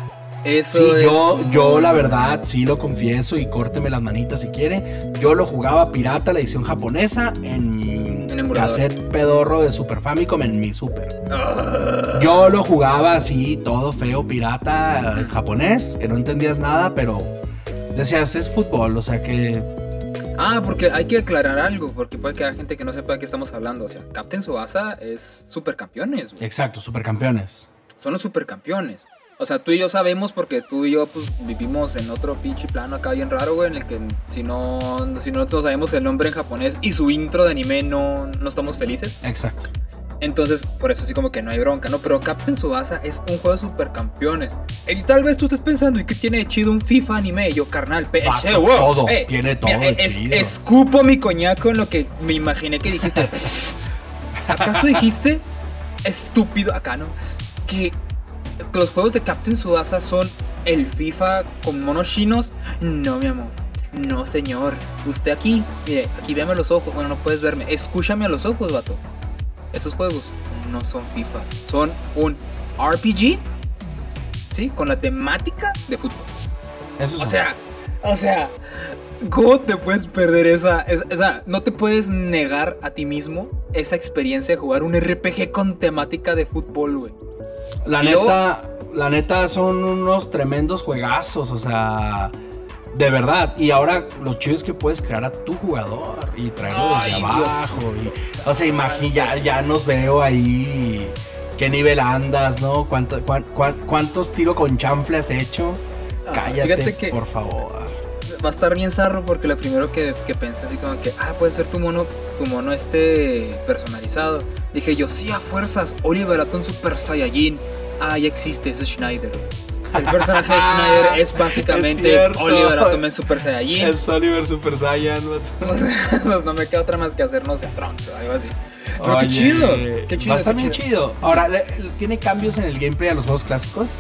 B: Eso
A: Sí,
B: es
A: yo, yo la verdad, sí lo confieso y córteme las manitas si quiere. Yo lo jugaba pirata, la edición japonesa, en
B: En emulador.
A: cassette pedorro de Super Famicom en mi Super. Yo lo jugaba así, todo feo, pirata, japonés, que no entendías nada, pero decías, es fútbol, o sea que...
B: Ah, porque hay que aclarar algo, porque puede que haya gente que no sepa de qué estamos hablando. O sea, Captain Subasa es supercampeones, güey.
A: Exacto, supercampeones.
B: Son los supercampeones. O sea, tú y yo sabemos porque tú y yo pues vivimos en otro pinche plano acá bien raro, güey, en el que si no, si no sabemos el nombre en japonés y su intro de anime no, no estamos felices.
A: Exacto.
B: Entonces, por eso sí como que no hay bronca, ¿no? Pero Captain Subasa es un juego de supercampeones. Y tal vez tú estés pensando, ¿y qué tiene de chido un FIFA anime? Yo, carnal, PS, wow.
A: todo,
B: eh,
A: tiene todo de
B: es-
A: chido.
B: Escupo mi coñaco en lo que me imaginé que dijiste. ¿Acaso dijiste, estúpido, acá no, que los juegos de Captain Subasa son el FIFA con monos chinos? No, mi amor. No, señor. Usted aquí, mire, aquí véame los ojos. Bueno, no puedes verme. Escúchame a los ojos, vato. Esos juegos no son FIFA. Son un RPG, ¿sí? Con la temática de fútbol.
A: Eso
B: O sea, o sea, ¿cómo te puedes perder esa, esa- O sea, no te puedes negar a ti mismo esa experiencia de jugar un RPG con temática de fútbol, güey.
A: La
B: luego-
A: neta, la neta son unos tremendos juegazos, o sea, de verdad. Y ahora lo chido es que puedes crear a tu jugador y traerlo
B: Ay,
A: desde
B: Dios
A: abajo. y- o sea, imagina, ya, ya nos veo ahí. ¿Qué nivel andas, no? ¿Cuánto- cuán- cuán- ¿Cuántos tiros con chanfle has hecho?
B: Ah,
A: Cállate,
B: que-
A: por favor.
B: Va a estar bien zarro porque lo primero que, que pensé así como que, ah, puede ser tu mono, tu mono este personalizado. Dije yo, sí, a fuerzas, Oliver Atom Super Saiyajin. Ah, ya existe, es Schneider. El personaje de Schneider es básicamente
A: Es.
B: Oliver Atom en Super Saiyajin.
A: Es Oliver Super Saiyan.
B: Pues, pues no me queda otra más que hacer, no sé, Trunks o algo así. Pero
A: Oye,
B: qué chido, qué chido.
A: Va a estar bien chido. Ahora, le- le- tiene cambios en el gameplay a los juegos clásicos.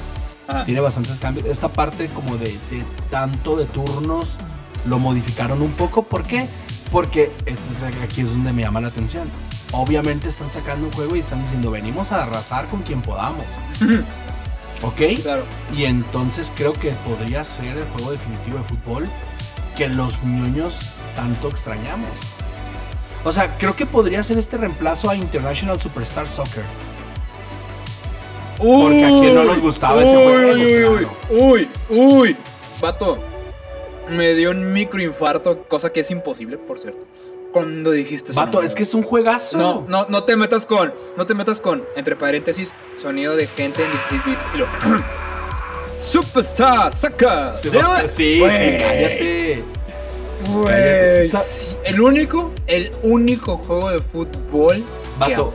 B: Ajá.
A: Tiene bastantes cambios. Esta parte como de, de tanto de turnos lo modificaron un poco. ¿Por qué? Porque esto es- aquí es donde me llama la atención. Obviamente están sacando un juego y están diciendo, venimos a arrasar con quien podamos. ¿Ok?
B: Claro.
A: Y entonces creo que podría ser el juego definitivo de fútbol que los ñoños tanto extrañamos. O sea, creo que podría ser este reemplazo a International Superstar Soccer. Porque a quien no nos gustaba ese juego,
B: Uy, uy,
A: claro.
B: uy, uy. Vato, me dio un microinfarto, cosa que es imposible, por cierto. Cuando dijiste ese
A: Vato, es que es un juegazo.
B: No, no, no te metas con, no te metas con, entre paréntesis, sonido de gente en 16 bits y lo. Superstar, saca.
A: Sí, sí, sí,
B: Güey,
A: cállate.
B: güey,
A: cállate.
B: El único, el único juego de fútbol
A: Vato,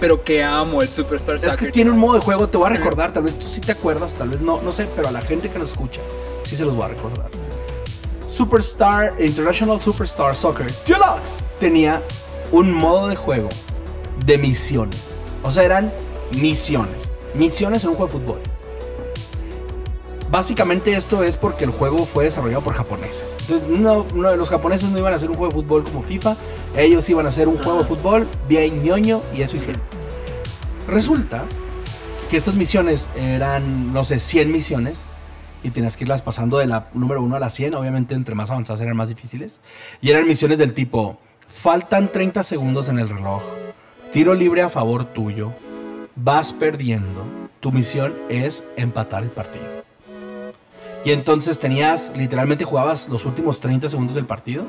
B: pero que amo el Superstar
A: es
B: Soccer.
A: que tiene un modo de juego, te voy a recordar, tal vez tú sí te acuerdas, tal vez no, no sé, pero a la gente que nos escucha, sí se los voy a recordar. Superstar, International Superstar Soccer Deluxe tenía un modo de juego de misiones. O sea, eran misiones. Misiones en un juego de fútbol. Básicamente esto es porque el juego fue desarrollado por japoneses. Entonces, no, no, los japoneses no iban a hacer un juego de fútbol como FIFA, ellos iban a hacer un juego de fútbol bien ñoño y eso hicieron. Resulta que estas misiones eran, no sé, 100 misiones y tenías que irlas pasando de la número 1 a la 100. Obviamente, entre más avanzadas eran más difíciles. Y eran misiones del tipo: faltan 30 segundos en el reloj, tiro libre a favor tuyo, vas perdiendo. Tu misión es empatar el partido. Y entonces tenías, literalmente jugabas los últimos 30 segundos del partido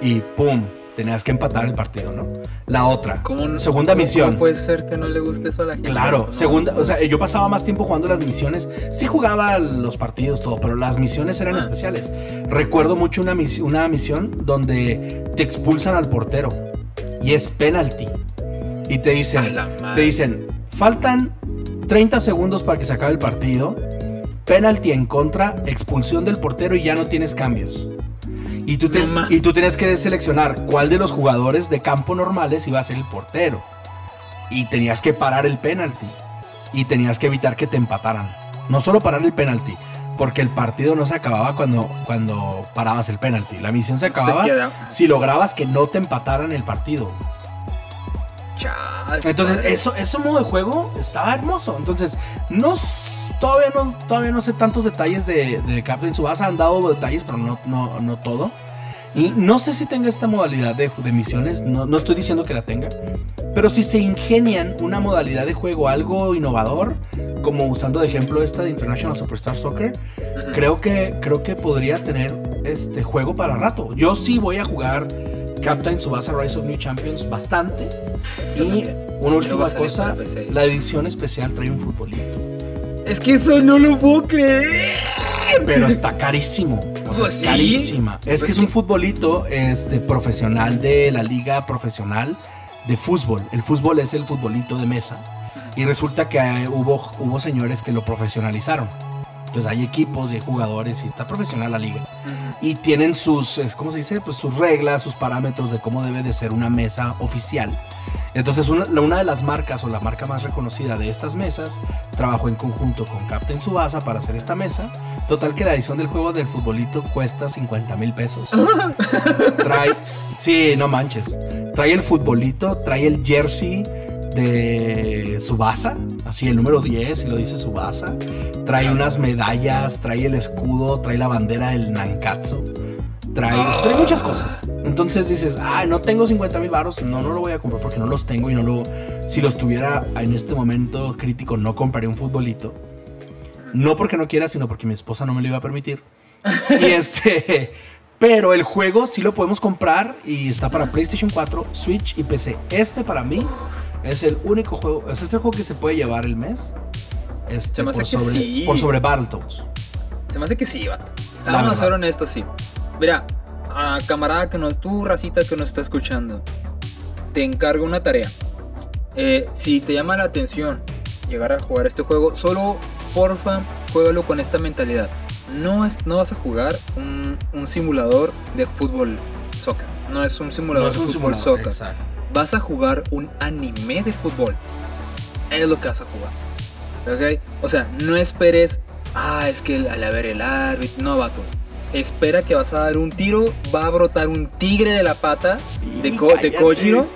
A: y ¡pum! Tenías que empatar el partido, ¿no? La otra,
B: ¿Cómo no-
A: segunda
B: cómo-
A: misión.
B: cómo puede ser que no le guste eso a la gente?
A: Claro,
B: No.
A: segunda, o sea, yo pasaba más tiempo jugando las misiones. Sí jugaba los partidos, todo, pero las misiones eran
B: Ah.
A: especiales. Recuerdo mucho una, mis- una misión donde te expulsan al portero y es penalty. Y te dicen, te dicen, faltan 30 segundos para que se acabe el partido. Penalty en contra, expulsión del portero y ya no tienes cambios. Y tú, te- y tú tienes que seleccionar cuál de los jugadores de campo normales iba a ser el portero. Y tenías que parar el penalti. Y tenías que evitar que te empataran. No solo parar el penalti, porque el partido no se acababa cuando, cuando parabas el penalti. La misión se acababa si lograbas que no te empataran el partido. Entonces, eso, ese modo de juego estaba hermoso. Entonces, no, todavía, no, todavía no sé tantos detalles de, de Captain Subasa. Han dado detalles, pero no, no, no todo. Y no sé si tenga esta modalidad de, de misiones. No, no estoy diciendo que la tenga. Pero si se ingenian una modalidad de juego algo innovador, como usando de ejemplo esta de International Superstar Soccer, creo que, creo que podría tener este juego para rato. Yo sí voy a jugar Captain Subasa Rise of New Champions bastante. Y una última cosa, la edición especial trae un futbolito.
B: Es que eso no lo puedo creer.
A: Pero está carísimo. O sea,
B: Pues
A: es
B: sí.
A: carísima. Es
B: Pues
A: que es un futbolito este, profesional de la liga profesional de fútbol. El fútbol es el futbolito de mesa. Y resulta que eh, hubo, hubo señores que lo profesionalizaron. Entonces hay equipos y hay jugadores y está profesional la liga. Y tienen sus, ¿cómo se dice? Pues sus reglas, sus parámetros de cómo debe de ser una mesa oficial. Entonces una, una de las marcas o la marca más reconocida de estas mesas trabajó en conjunto con Captain Subasa para hacer esta mesa. Total que la edición del juego del futbolito cuesta 50 mil pesos. Trae, sí, no manches. Trae el futbolito, trae el jersey de Subasa, así el número 10, y lo dice Subasa. Trae unas medallas, trae el escudo, trae la bandera del Nankatsu. Trae, trae muchas cosas. Entonces dices, ay, no tengo 50 mil baros, no, no lo voy a comprar porque no los tengo y no lo... Si los tuviera en este momento crítico, no compraría un futbolito. No porque no quiera, sino porque mi esposa no me lo iba a permitir. y este... Pero el juego sí lo podemos comprar y está para PlayStation 4, Switch y PC. Este para mí es el único juego, es ese juego que se puede llevar el mes. Este,
B: Se me hace
A: por,
B: que
A: sobre,
B: sí.
A: por sobre Battletoads.
B: Se me hace que sí, vato. Vamos a ser honestos, sí. Mira, a camarada que nos, tú, racita que nos está escuchando, te encargo una tarea. Eh, si te llama la atención llegar a jugar este juego, solo porfa, juégalo con esta mentalidad. No, es, no vas a jugar un, un simulador de fútbol soccer. No es un simulador de fútbol soccer.
A: exacto.
B: Vas a jugar un anime de fútbol. Es lo que vas a jugar. ¿Ok? O sea, no esperes. Ah, es que al haber el árbitro. No, vato. Espera que vas a dar un tiro. Va a brotar un tigre de la pata de, Ko- de. Kojiro.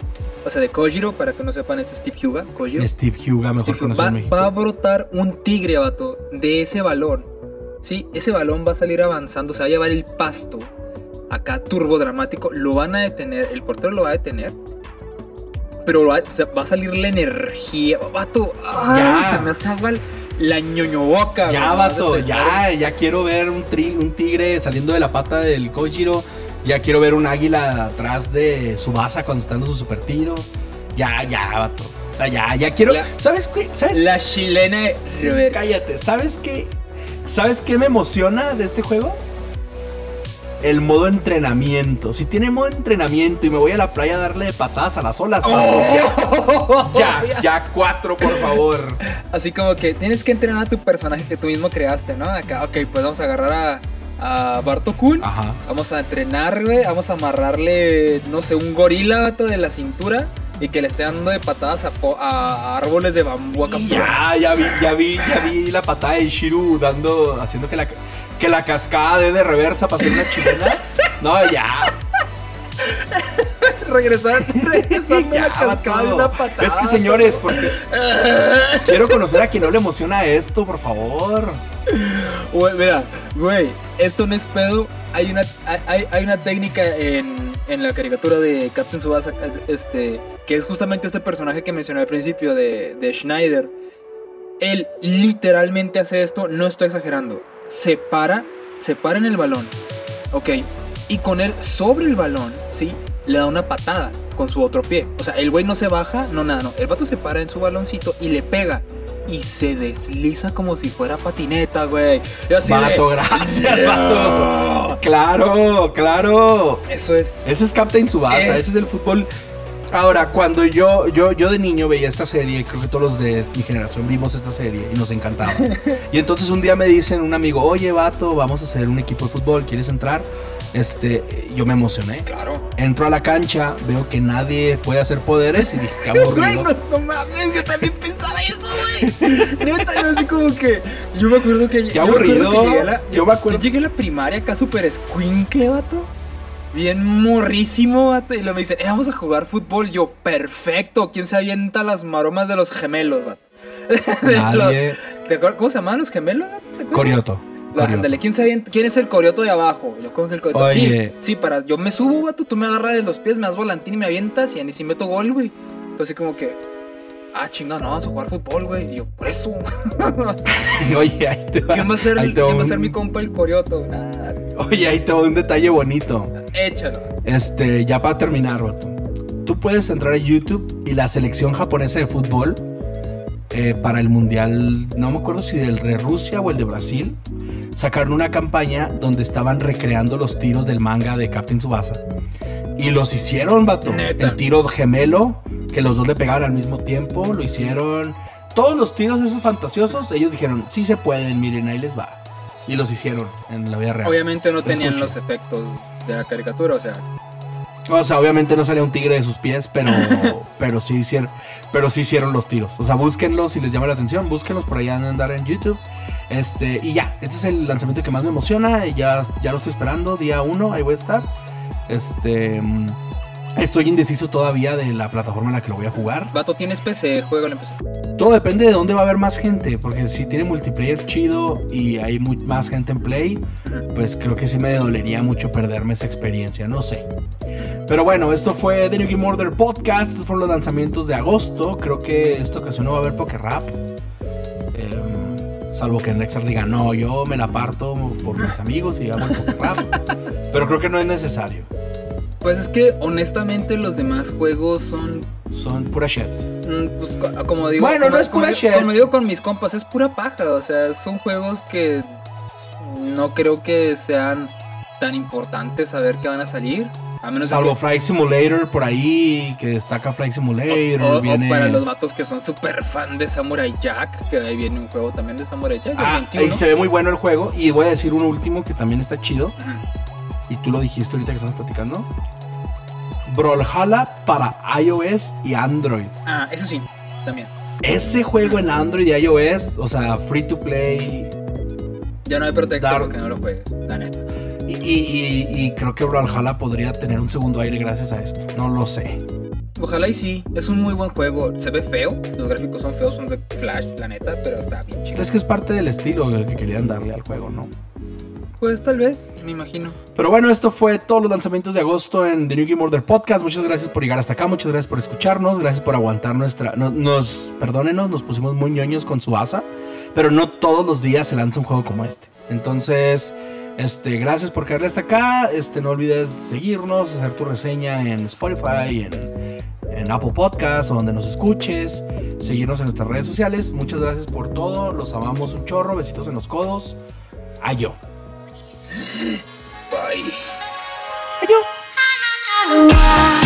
B: O sea, de Kojiro, para que no sepan, este es Steve Hyuga. Kojiro.
A: Steve Huga, mejor
B: Steve
A: conocido en
B: Va,
A: México.
B: va a brotar un tigre, vato, de ese balón. Sí, ese balón va a salir avanzando, se va a llevar el pasto. Acá, turbo dramático. Lo van a detener, el portero lo va a detener. Pero va, o sea, va a salir la energía. Vato,
A: Ya.
B: se me hace agua la ñoño boca.
A: Ya, vato, ya, ya quiero ver un, tri- un tigre saliendo de la pata del Kojiro. Ya quiero ver un águila atrás de Subasa cuando está dando su super tiro. Ya, ya, vato. O sea, ya, ya quiero.
B: La-
A: ¿Sabes qué? ¿Sabes
B: La chilena.
A: Sí, cállate. ¿Sabes qué? ¿Sabes qué me emociona de este juego? El modo entrenamiento. Si tiene modo entrenamiento y me voy a la playa a darle de patadas a las olas,
B: Oh.
A: ya, ya, ya cuatro, por favor.
B: Así como que tienes que entrenar a tu personaje que tú mismo creaste, ¿no? Acá, ok, pues vamos a agarrar a, a Barto Kun.
A: Ajá.
B: Vamos a entrenar, güey. Vamos a amarrarle, no sé, un gorila de la cintura y que le esté dando de patadas a, a árboles de bambú.
A: Y ya, ya vi, ya vi, ya vi la patada de Shiru dando, haciendo que la, que la cascada dé de reversa para hacer una chilena. No, ya.
B: Regresar, regresando
A: ya,
B: la cascada de una patada.
A: Es que señores, porque quiero conocer a quien no le emociona esto, por favor.
B: Güey, mira, güey, esto no es pedo. Hay una, hay, hay una técnica en, en la caricatura de Captain Tsubasa, este, que es justamente este personaje que mencioné al principio de, de Schneider. Él literalmente hace esto, no estoy exagerando. Se para, se para en el balón, ok, y con él sobre el balón, ¿sí? Le da una patada con su otro pie. O sea, el güey no se baja, no nada, no. El vato se para en su baloncito y le pega. Y se desliza como si fuera patineta, güey. Y así de-
A: Vato, gracias, vato. Claro, claro.
B: Eso es.
A: Ese es Captain Subasa,
B: Es-
A: ese es el fútbol. Ahora, cuando yo, yo, yo de niño veía esta serie, creo que todos los de mi generación vimos esta serie y nos encantaba. y entonces un día me dicen un amigo, oye vato, vamos a hacer un equipo de fútbol, ¿quieres entrar? Este, yo me emocioné.
B: Claro.
A: Entro a la cancha, veo que nadie puede hacer poderes y dije, qué aburrido.
B: no, no mames, yo también pensaba eso, güey. Neta, yo así como que. Yo me acuerdo que.
A: Qué
B: yo me acuerdo
A: aburrido.
B: que llegué a la-
A: Yo me acuerdo-
B: yo llegué a la primaria acá súper escuincle, vato. Bien morrísimo, vato. Y luego me dicen, eh, vamos a jugar fútbol. Yo, perfecto. ¿Quién se avienta las maromas de los gemelos, vato? Los-
A: Nadie.
B: ¿Te acuerdas cómo se llamaban los gemelos, vato?
A: Corioto.
B: Ándale, ¿quién, ¿quién es el corioto de abajo? Y yo, ¿cómo es el corioto?
A: Oye.
B: Sí, sí, para, yo me subo, vato, tú me agarras de los pies, me das volantín y me avientas y ni si meto gol, güey. Entonces como que, ah, chinga, no, vamos a jugar fútbol, güey. Y yo, por eso.
A: Oye, ahí te va.
B: ¿Quién va a ser, el- quién va a ser mi compa el corioto? Nada,
A: Oye, ahí te va un detalle bonito.
B: échalo.
A: Este, ya para terminar, vato. Tú puedes entrar a YouTube y la selección japonesa de fútbol eh, para el mundial, no me acuerdo si del de Rusia o el de Brasil, sacaron una campaña donde estaban recreando los tiros del manga de Captain Tsubasa. Y los hicieron, vato.
B: Neta.
A: El tiro gemelo, que los dos le pegaban al mismo tiempo, lo hicieron. Todos los tiros esos fantasiosos, ellos dijeron, sí se pueden, miren, ahí les va. Y los hicieron en la vida real.
B: Obviamente no tenían los efectos de la caricatura, o sea,
A: O sea, obviamente no salía un tigre de sus pies, pero, pero sí hicieron, pero sí hicieron los tiros. O sea, búsquenlos si les llama la atención, búsquenlos por allá en andar en YouTube. Este, y ya, este es el lanzamiento que más me emociona. Y ya, ya lo estoy esperando, día 1, ahí voy a estar. Este. Estoy indeciso todavía de la plataforma en la que lo voy a jugar.
B: vato, tienes PC, juega en PC.
A: Todo depende de dónde va a haber más gente. Porque si tiene multiplayer chido y hay más gente en play, pues creo que sí me dolería mucho perderme esa experiencia. No sé. Pero bueno, esto fue The New Game Order Podcast. Estos fueron los lanzamientos de agosto. Creo que esta ocasión no va a haber Poker Rap. Em, salvo que Nexar diga, no, yo me la parto por mis amigos y hago el Poker Rap. Pero creo que no es necesario.
B: Pues es que honestamente los demás juegos son,
A: Son pura shit.
B: mm, pues co- como digo,
A: Bueno,
B: como,
A: no es
B: como
A: pura
B: digo-
A: shit.
B: como digo con mis compas, es pura paja, o sea, son juegos que no creo que sean tan importantes saber que van a salir, a menos
A: Salvo
B: que-
A: Flight Simulator por ahí, que destaca Flight Simulator.
B: o, o
A: viene...
B: para los vatos que son súper fan de Samurai Jack, que ahí viene un juego también de Samurai Jack,
A: Ah,
B: 21.
A: y se ve muy bueno el juego. Y voy a decir un último que también está chido.
B: Ujú.
A: Y tú lo dijiste ahorita que estamos platicando. Brawlhalla para iOS y Android.
B: Ah, eso sí, también.
A: Ese juego en Android y iOS, o sea, free to play.
B: Ya no hay pretexto
A: Dar-
B: porque no lo juegues, la neta.
A: Y, y- y- y creo que Brawlhalla podría tener un segundo aire gracias a esto. No lo sé.
B: Ojalá y sí, es un muy buen juego. Se ve feo, los gráficos son feos, son de Flash, la neta, pero está bien chido.
A: Es que es parte del estilo que querían darle al juego, ¿no?
B: Pues tal vez, me imagino.
A: Pero bueno, esto fue todos los lanzamientos de agosto en The New Game Order Podcast. Muchas gracias por llegar hasta acá, muchas gracias por escucharnos, gracias por aguantar nuestra... no- nos, perdónenos, nos pusimos muy ñoños con su asa, pero no todos los días se lanza un juego como este. Entonces, este, gracias por caerle hasta acá. Este, no olvides seguirnos, hacer tu reseña en Spotify, en, en Apple Podcasts o donde nos escuches, seguirnos en nuestras redes sociales. Muchas gracias por todo, los amamos un chorro, besitos en los codos. Ayo.
B: Bye.
A: Ayo.
C: Hallelujah.